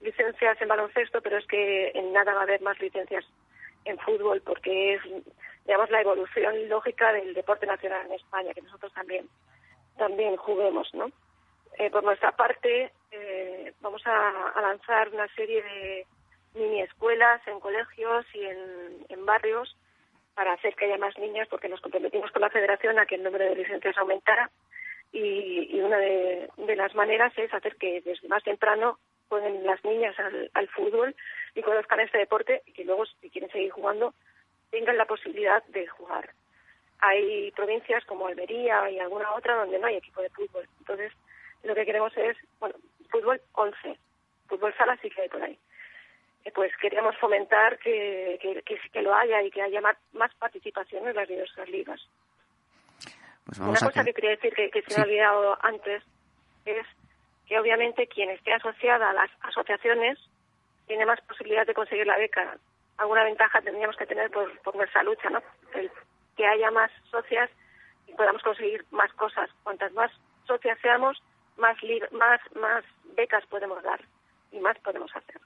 licencias en baloncesto, pero es que en nada va a haber más licencias en fútbol, porque es, digamos, la evolución lógica del deporte nacional en España, que nosotros también, también juguemos, ¿no? Eh, por nuestra parte, eh, vamos a, a lanzar una serie de mini escuelas en colegios y en, en barrios para hacer que haya más niñas, porque nos comprometimos con la federación a que el número de licencias aumentara y, una de, de las maneras es hacer que desde más temprano jueguen las niñas al, al fútbol y conozcan este deporte y que luego, si quieren seguir jugando, tengan la posibilidad de jugar. Hay provincias como Almería y alguna otra donde no hay equipo de fútbol. Entonces, lo que queremos es, bueno, fútbol 11, fútbol sala sí que hay por ahí. Eh, Pues queríamos fomentar que, que, que, que lo haya y que haya más, más participación en las diversas ligas. Pues Una a cosa que quería decir que, que se me ha olvidado antes es que obviamente quien esté asociada a las asociaciones tiene más posibilidad de conseguir la beca. Alguna ventaja tendríamos que tener por, por nuestra lucha, ¿no? El que haya más socias y podamos conseguir más cosas. Cuantas más socias seamos, más, más, más becas podemos dar y más podemos hacer.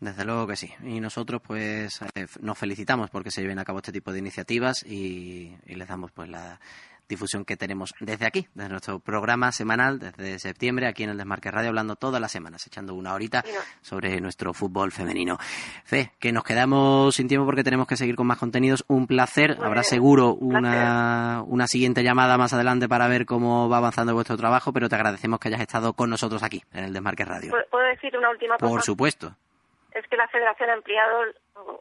Desde luego que sí. Y nosotros pues eh, nos felicitamos porque se lleven a cabo este tipo de iniciativas y, y les damos pues la difusión que tenemos desde aquí, desde nuestro programa semanal, desde septiembre, aquí en el Desmarque Radio, hablando todas las semanas, echando una horita sobre nuestro fútbol femenino. Fe, que nos quedamos sin tiempo porque tenemos que seguir con más contenidos. Un placer. Muy Habrá bien. seguro una, una siguiente llamada más adelante para ver cómo va avanzando vuestro trabajo, pero te agradecemos que hayas estado con nosotros aquí, en el Desmarque Radio. ¿Puedo- ¿Puedo decir una última cosa? Por supuesto. Es que la federación ha ampliado,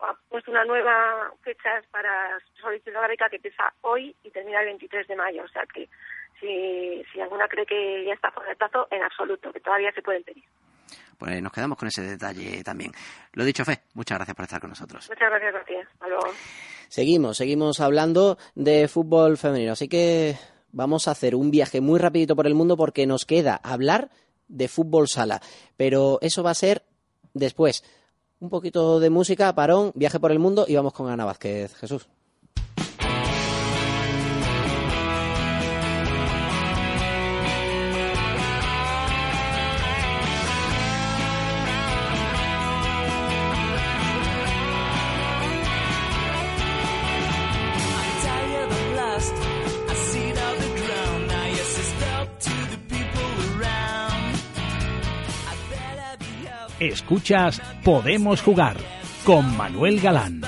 ha puesto una nueva fecha para solicitar la beca que empieza hoy y termina el 23 de mayo. O sea que si, si alguna cree que ya está fuera de plazo, en absoluto, que todavía se pueden pedir. Pues nos quedamos con ese detalle también. Lo dicho, Fe, muchas gracias por estar con nosotros. Muchas gracias a ti. Hasta luego. Seguimos, seguimos hablando de fútbol femenino. Así que vamos a hacer un viaje muy rapidito por el mundo porque nos queda hablar de fútbol sala. Pero eso va a ser después. Un poquito de música, parón, viaje por el mundo y vamos con Ana Vázquez. Jesús. Escuchas Podemos Jugar con Manuel Galán.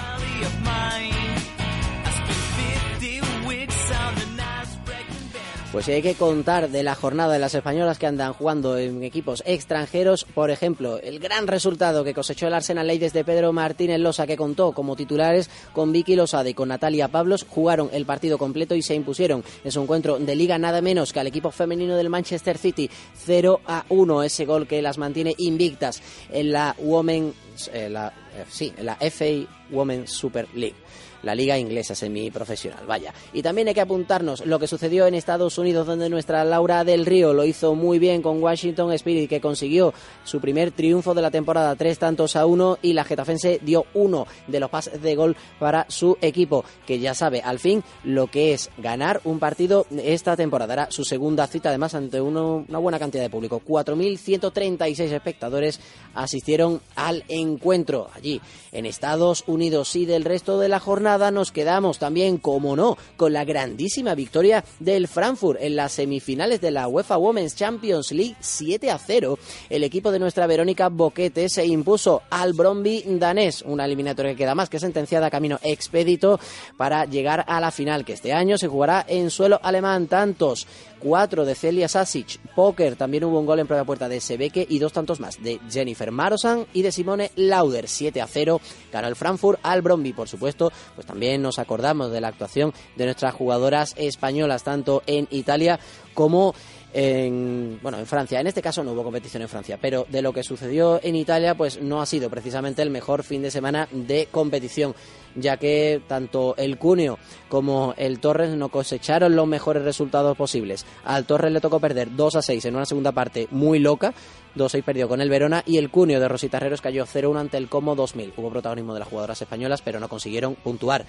Pues si hay que contar de la jornada de las españolas que andan jugando en equipos extranjeros, por ejemplo, el gran resultado que cosechó el Arsenal Ladies de Pedro Martínez Losa, que contó como titulares con Vicky Losada y con Natalia Pablos, jugaron el partido completo y se impusieron en su encuentro de liga nada menos que al equipo femenino del Manchester City 0 a 1, ese gol que las mantiene invictas en la Women, eh, eh, sí, la FA Women's Super League la liga inglesa semiprofesional, vaya. Y también hay que apuntarnos lo que sucedió en Estados Unidos, donde nuestra Laura del Río lo hizo muy bien con Washington Spirit, que consiguió su primer triunfo de la temporada, tres tantos a uno, y la Getafense dio uno de los pases de gol para su equipo, que ya sabe al fin lo que es ganar un partido esta temporada. Era su segunda cita, además, ante una buena cantidad de público. 4.136 espectadores asistieron al encuentro allí en Estados Unidos y del resto de la jornada nos quedamos también, como no, con la grandísima victoria del Frankfurt en las semifinales de la UEFA Women's Champions League 7 a 0. El equipo de nuestra Verónica Boquete se impuso al Bromby danés, una eliminatoria que queda más que sentenciada camino expedito para llegar a la final que este año se jugará en suelo alemán tantos 4 de Celia Sasic, Poker, también hubo un gol en propia puerta de Sebeke y dos tantos más de Jennifer Marosan y de Simone Lauder, 7 a 0, ganó el Frankfurt al Bromby, por supuesto, pues también nos acordamos de la actuación de nuestras jugadoras españolas, tanto en Italia como en, bueno, en Francia. En este caso no hubo competición en Francia, pero de lo que sucedió en Italia, pues no ha sido precisamente el mejor fin de semana de competición, ya que tanto el Cuneo como el Torres no cosecharon los mejores resultados posibles. Al Torres le tocó perder 2 a 6 en una segunda parte muy loca. 2-6 perdió con el Verona y el Cuneo de Rosita Herreros cayó 0-1 ante el Como 2000. Hubo protagonismo de las jugadoras españolas, pero no consiguieron puntuar.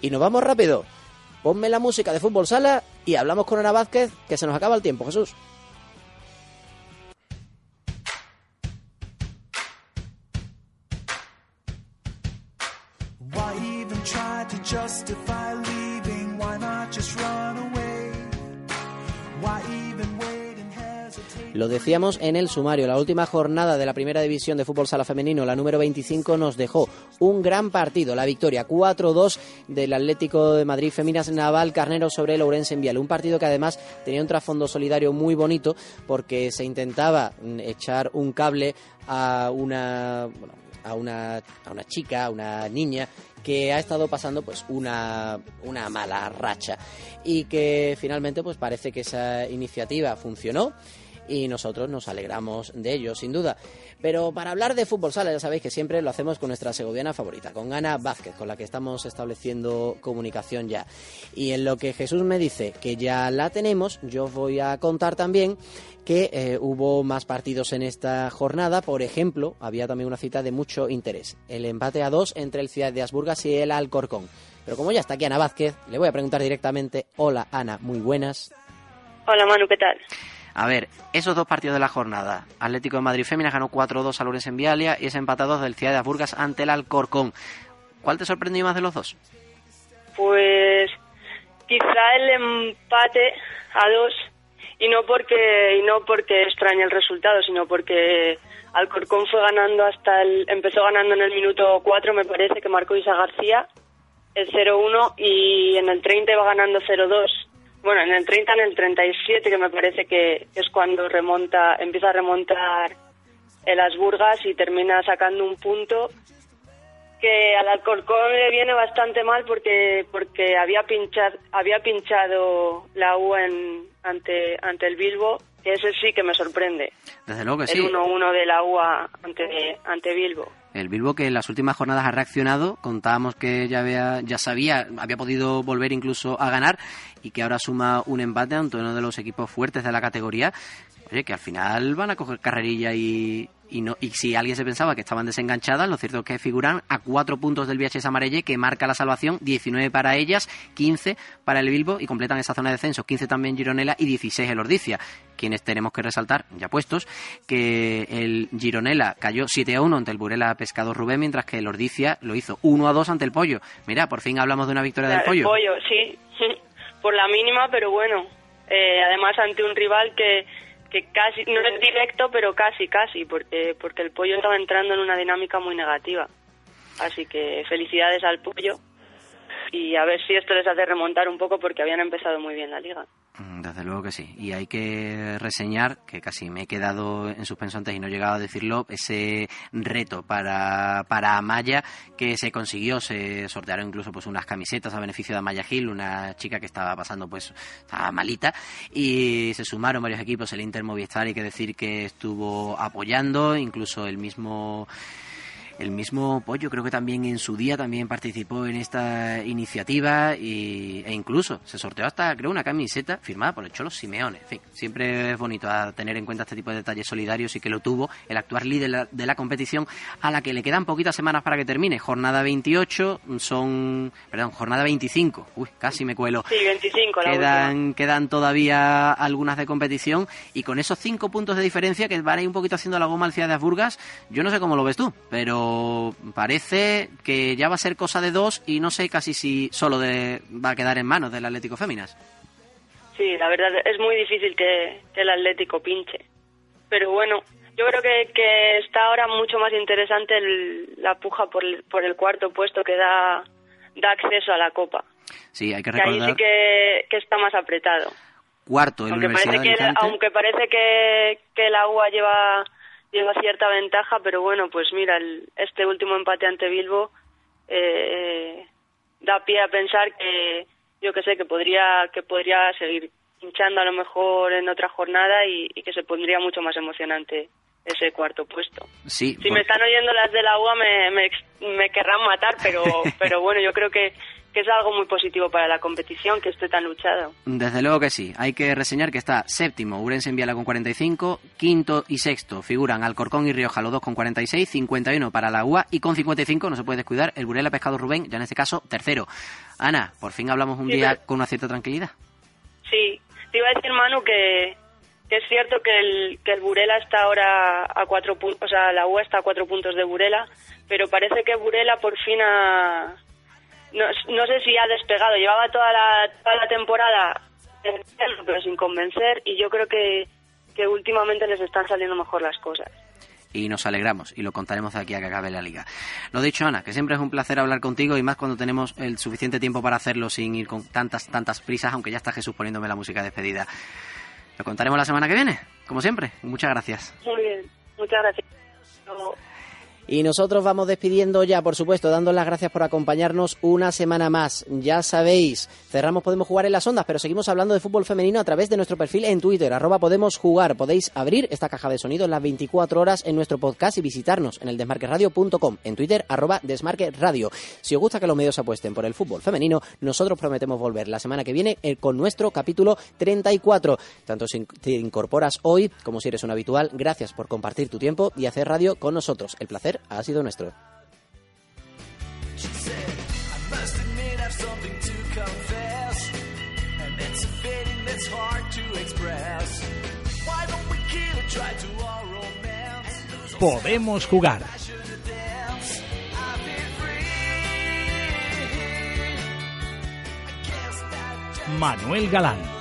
Y nos vamos rápido ponme la música de fútbol sala y hablamos con Ana Vázquez, que se nos acaba el tiempo, Jesús. Lo decíamos en el sumario, la última jornada de la primera división de fútbol sala femenino, la número 25, nos dejó un gran partido, la victoria 4-2 del Atlético de Madrid. Feminas Naval Carnero sobre el Ourense. Un partido que además tenía un trasfondo solidario muy bonito porque se intentaba mm, echar un cable a una, bueno, a una, a una chica, a una niña que ha estado pasando pues una, una mala racha. Y que finalmente pues parece que esa iniciativa funcionó y nosotros nos alegramos de ello, sin duda. Pero para hablar de fútbol sala, ya sabéis que siempre lo hacemos con nuestra segoviana favorita, con Ana Vázquez, con la que estamos estableciendo comunicación ya. Y en lo que Jesús me dice que ya la tenemos, yo os voy a contar también que eh, hubo más partidos en esta jornada. Por ejemplo, había también una cita de mucho interés. El empate a dos entre el Ciudad de Asburgas y el Alcorcón. Pero como ya está aquí Ana Vázquez, le voy a preguntar directamente. Hola Ana, muy buenas. Hola Manu, ¿qué tal? A ver, esos dos partidos de la jornada. Atlético de Madrid Féminas ganó 4-2 a Lorenz en Vialia y es empatado del Ciudad de Burgas ante el Alcorcón. ¿Cuál te sorprendió más de los dos? Pues quizá el empate a dos y no porque y no porque extraña el resultado, sino porque Alcorcón fue ganando hasta el empezó ganando en el minuto 4, me parece que marcó Isa García el 0-1 y en el 30 iba ganando 0-2. Bueno, en el 30 en el 37 que me parece que es cuando remonta empieza a remontar el Asburgas y termina sacando un punto que al Alcorcón le viene bastante mal porque porque había pinchado había pinchado la U en, ante ante el Bilbo ese sí que me sorprende Desde luego que el sí. 1-1 de la U a- ante ante Bilbo El Bilbo que en las últimas jornadas ha reaccionado, contábamos que ya había, ya sabía, había podido volver incluso a ganar y que ahora suma un empate ante uno de los equipos fuertes de la categoría. Oye, que al final van a coger carrerilla y, y no y si alguien se pensaba que estaban desenganchadas, lo cierto es que figuran a cuatro puntos del VHS Amarelle que marca la salvación, 19 para ellas, 15 para el Bilbo y completan esa zona de descenso, 15 también Gironela y 16 el Ordicia. Quienes tenemos que resaltar, ya puestos, que el Gironela cayó 7 a 1 ante el Burela Pescado Rubén, mientras que el Ordicia lo hizo 1 a 2 ante el Pollo. Mira, por fin hablamos de una victoria del el Pollo. pollo sí por la mínima pero bueno Eh, además ante un rival que que casi no es directo pero casi casi porque porque el pollo estaba entrando en una dinámica muy negativa. Así que felicidades al pollo y a ver si esto les hace remontar un poco porque habían empezado muy bien la liga Mm, Desde luego que sí. Y hay que reseñar, que casi me he quedado en suspenso antes y no he llegado a decirlo, ese reto para, para Amaya que se consiguió. Se sortearon incluso pues unas camisetas a beneficio de Amaya Gil, una chica que estaba pasando pues, estaba malita. Y se sumaron varios equipos, el Inter Movistar, hay que decir que estuvo apoyando, incluso el mismo el mismo Pollo creo que también en su día también participó en esta iniciativa y, e incluso se sorteó hasta creo una camiseta firmada por el Cholo Simeone. En fin, siempre es bonito a tener en cuenta este tipo de detalles solidarios y que lo tuvo el actual líder de la, de la competición a la que le quedan poquitas semanas para que termine. Jornada 28 son, perdón, jornada 25. Uy, casi me cuelo. sí 25 la última. Quedan, quedan todavía algunas de competición y con esos cinco puntos de diferencia que van a ir un poquito haciendo la goma al Ciudad de Asburgas, yo no sé cómo lo ves tú, pero parece que ya va a ser cosa de dos y no sé casi si solo de, va a quedar en manos del Atlético Féminas. Sí, la verdad es muy difícil que, que el Atlético pinche. Pero bueno, yo creo que, que está ahora mucho más interesante el- la puja por el, por el cuarto puesto que da, da acceso a la Copa. Sí, hay que Que ahí recordar sí que, que está más apretado. cuarto en Aunque Universidad parece, de que, aunque parece que, que la UA lleva, lleva cierta ventaja, pero bueno, pues mira, el- este último empate ante Bilbo eh, da pie a pensar que yo que sé que podría que podría seguir hinchando a lo mejor en otra jornada y, y que se pondría mucho más emocionante ese cuarto puesto. Sí, Si me están oyendo las de la UA me, me, me querrán matar, pero *laughs* pero bueno, yo creo que, que es algo muy positivo para la competición que esté tan luchado. Desde luego que sí. Hay que reseñar que está séptimo Urense en Viala con 45, quinto y sexto figuran Alcorcón y Rioja los dos con 46, 51 para la UA y con 55, no se puede descuidar, el Burela Pescado Rubén, ya en este caso tercero. Ana, por fin hablamos un Sí, día con una cierta tranquilidad. Sí, te iba a decir, Manu, que, que es cierto que el, que el Burela está ahora a cuatro puntos, o sea, la UA está a cuatro puntos de Burela, pero parece que Burela por fin ha... No, no sé si ha despegado, llevaba toda la, toda la temporada pero sin convencer y yo creo que, que últimamente les están saliendo mejor las cosas. y nos alegramos y lo contaremos de aquí a que acabe la liga. Lo dicho, Ana, que siempre es un placer hablar contigo y más cuando tenemos el suficiente tiempo para hacerlo sin ir con tantas, tantas prisas, aunque ya está Jesús poniéndome la música de despedida. Lo contaremos la semana que viene, como siempre. Muchas gracias. Muy bien, muchas gracias. Y nosotros vamos despidiendo ya, por supuesto, dando las gracias por acompañarnos una semana más. Ya sabéis, cerramos Podemos Jugar en las ondas, pero seguimos hablando de fútbol femenino a través de nuestro perfil en Twitter, arroba Podemos Jugar. Podéis abrir esta caja de sonido en las 24 horas en nuestro podcast y visitarnos en el desmarqueradio.com, en Twitter, arroba Desmarque Radio. Si os gusta que los medios apuesten por el fútbol femenino, nosotros prometemos volver la semana que viene eh, con nuestro capítulo 34. Tanto si te incorporas hoy como si eres un habitual, gracias por compartir tu tiempo y hacer radio con nosotros. El placer ha sido nuestro. Podemos jugar. Manuel Galán.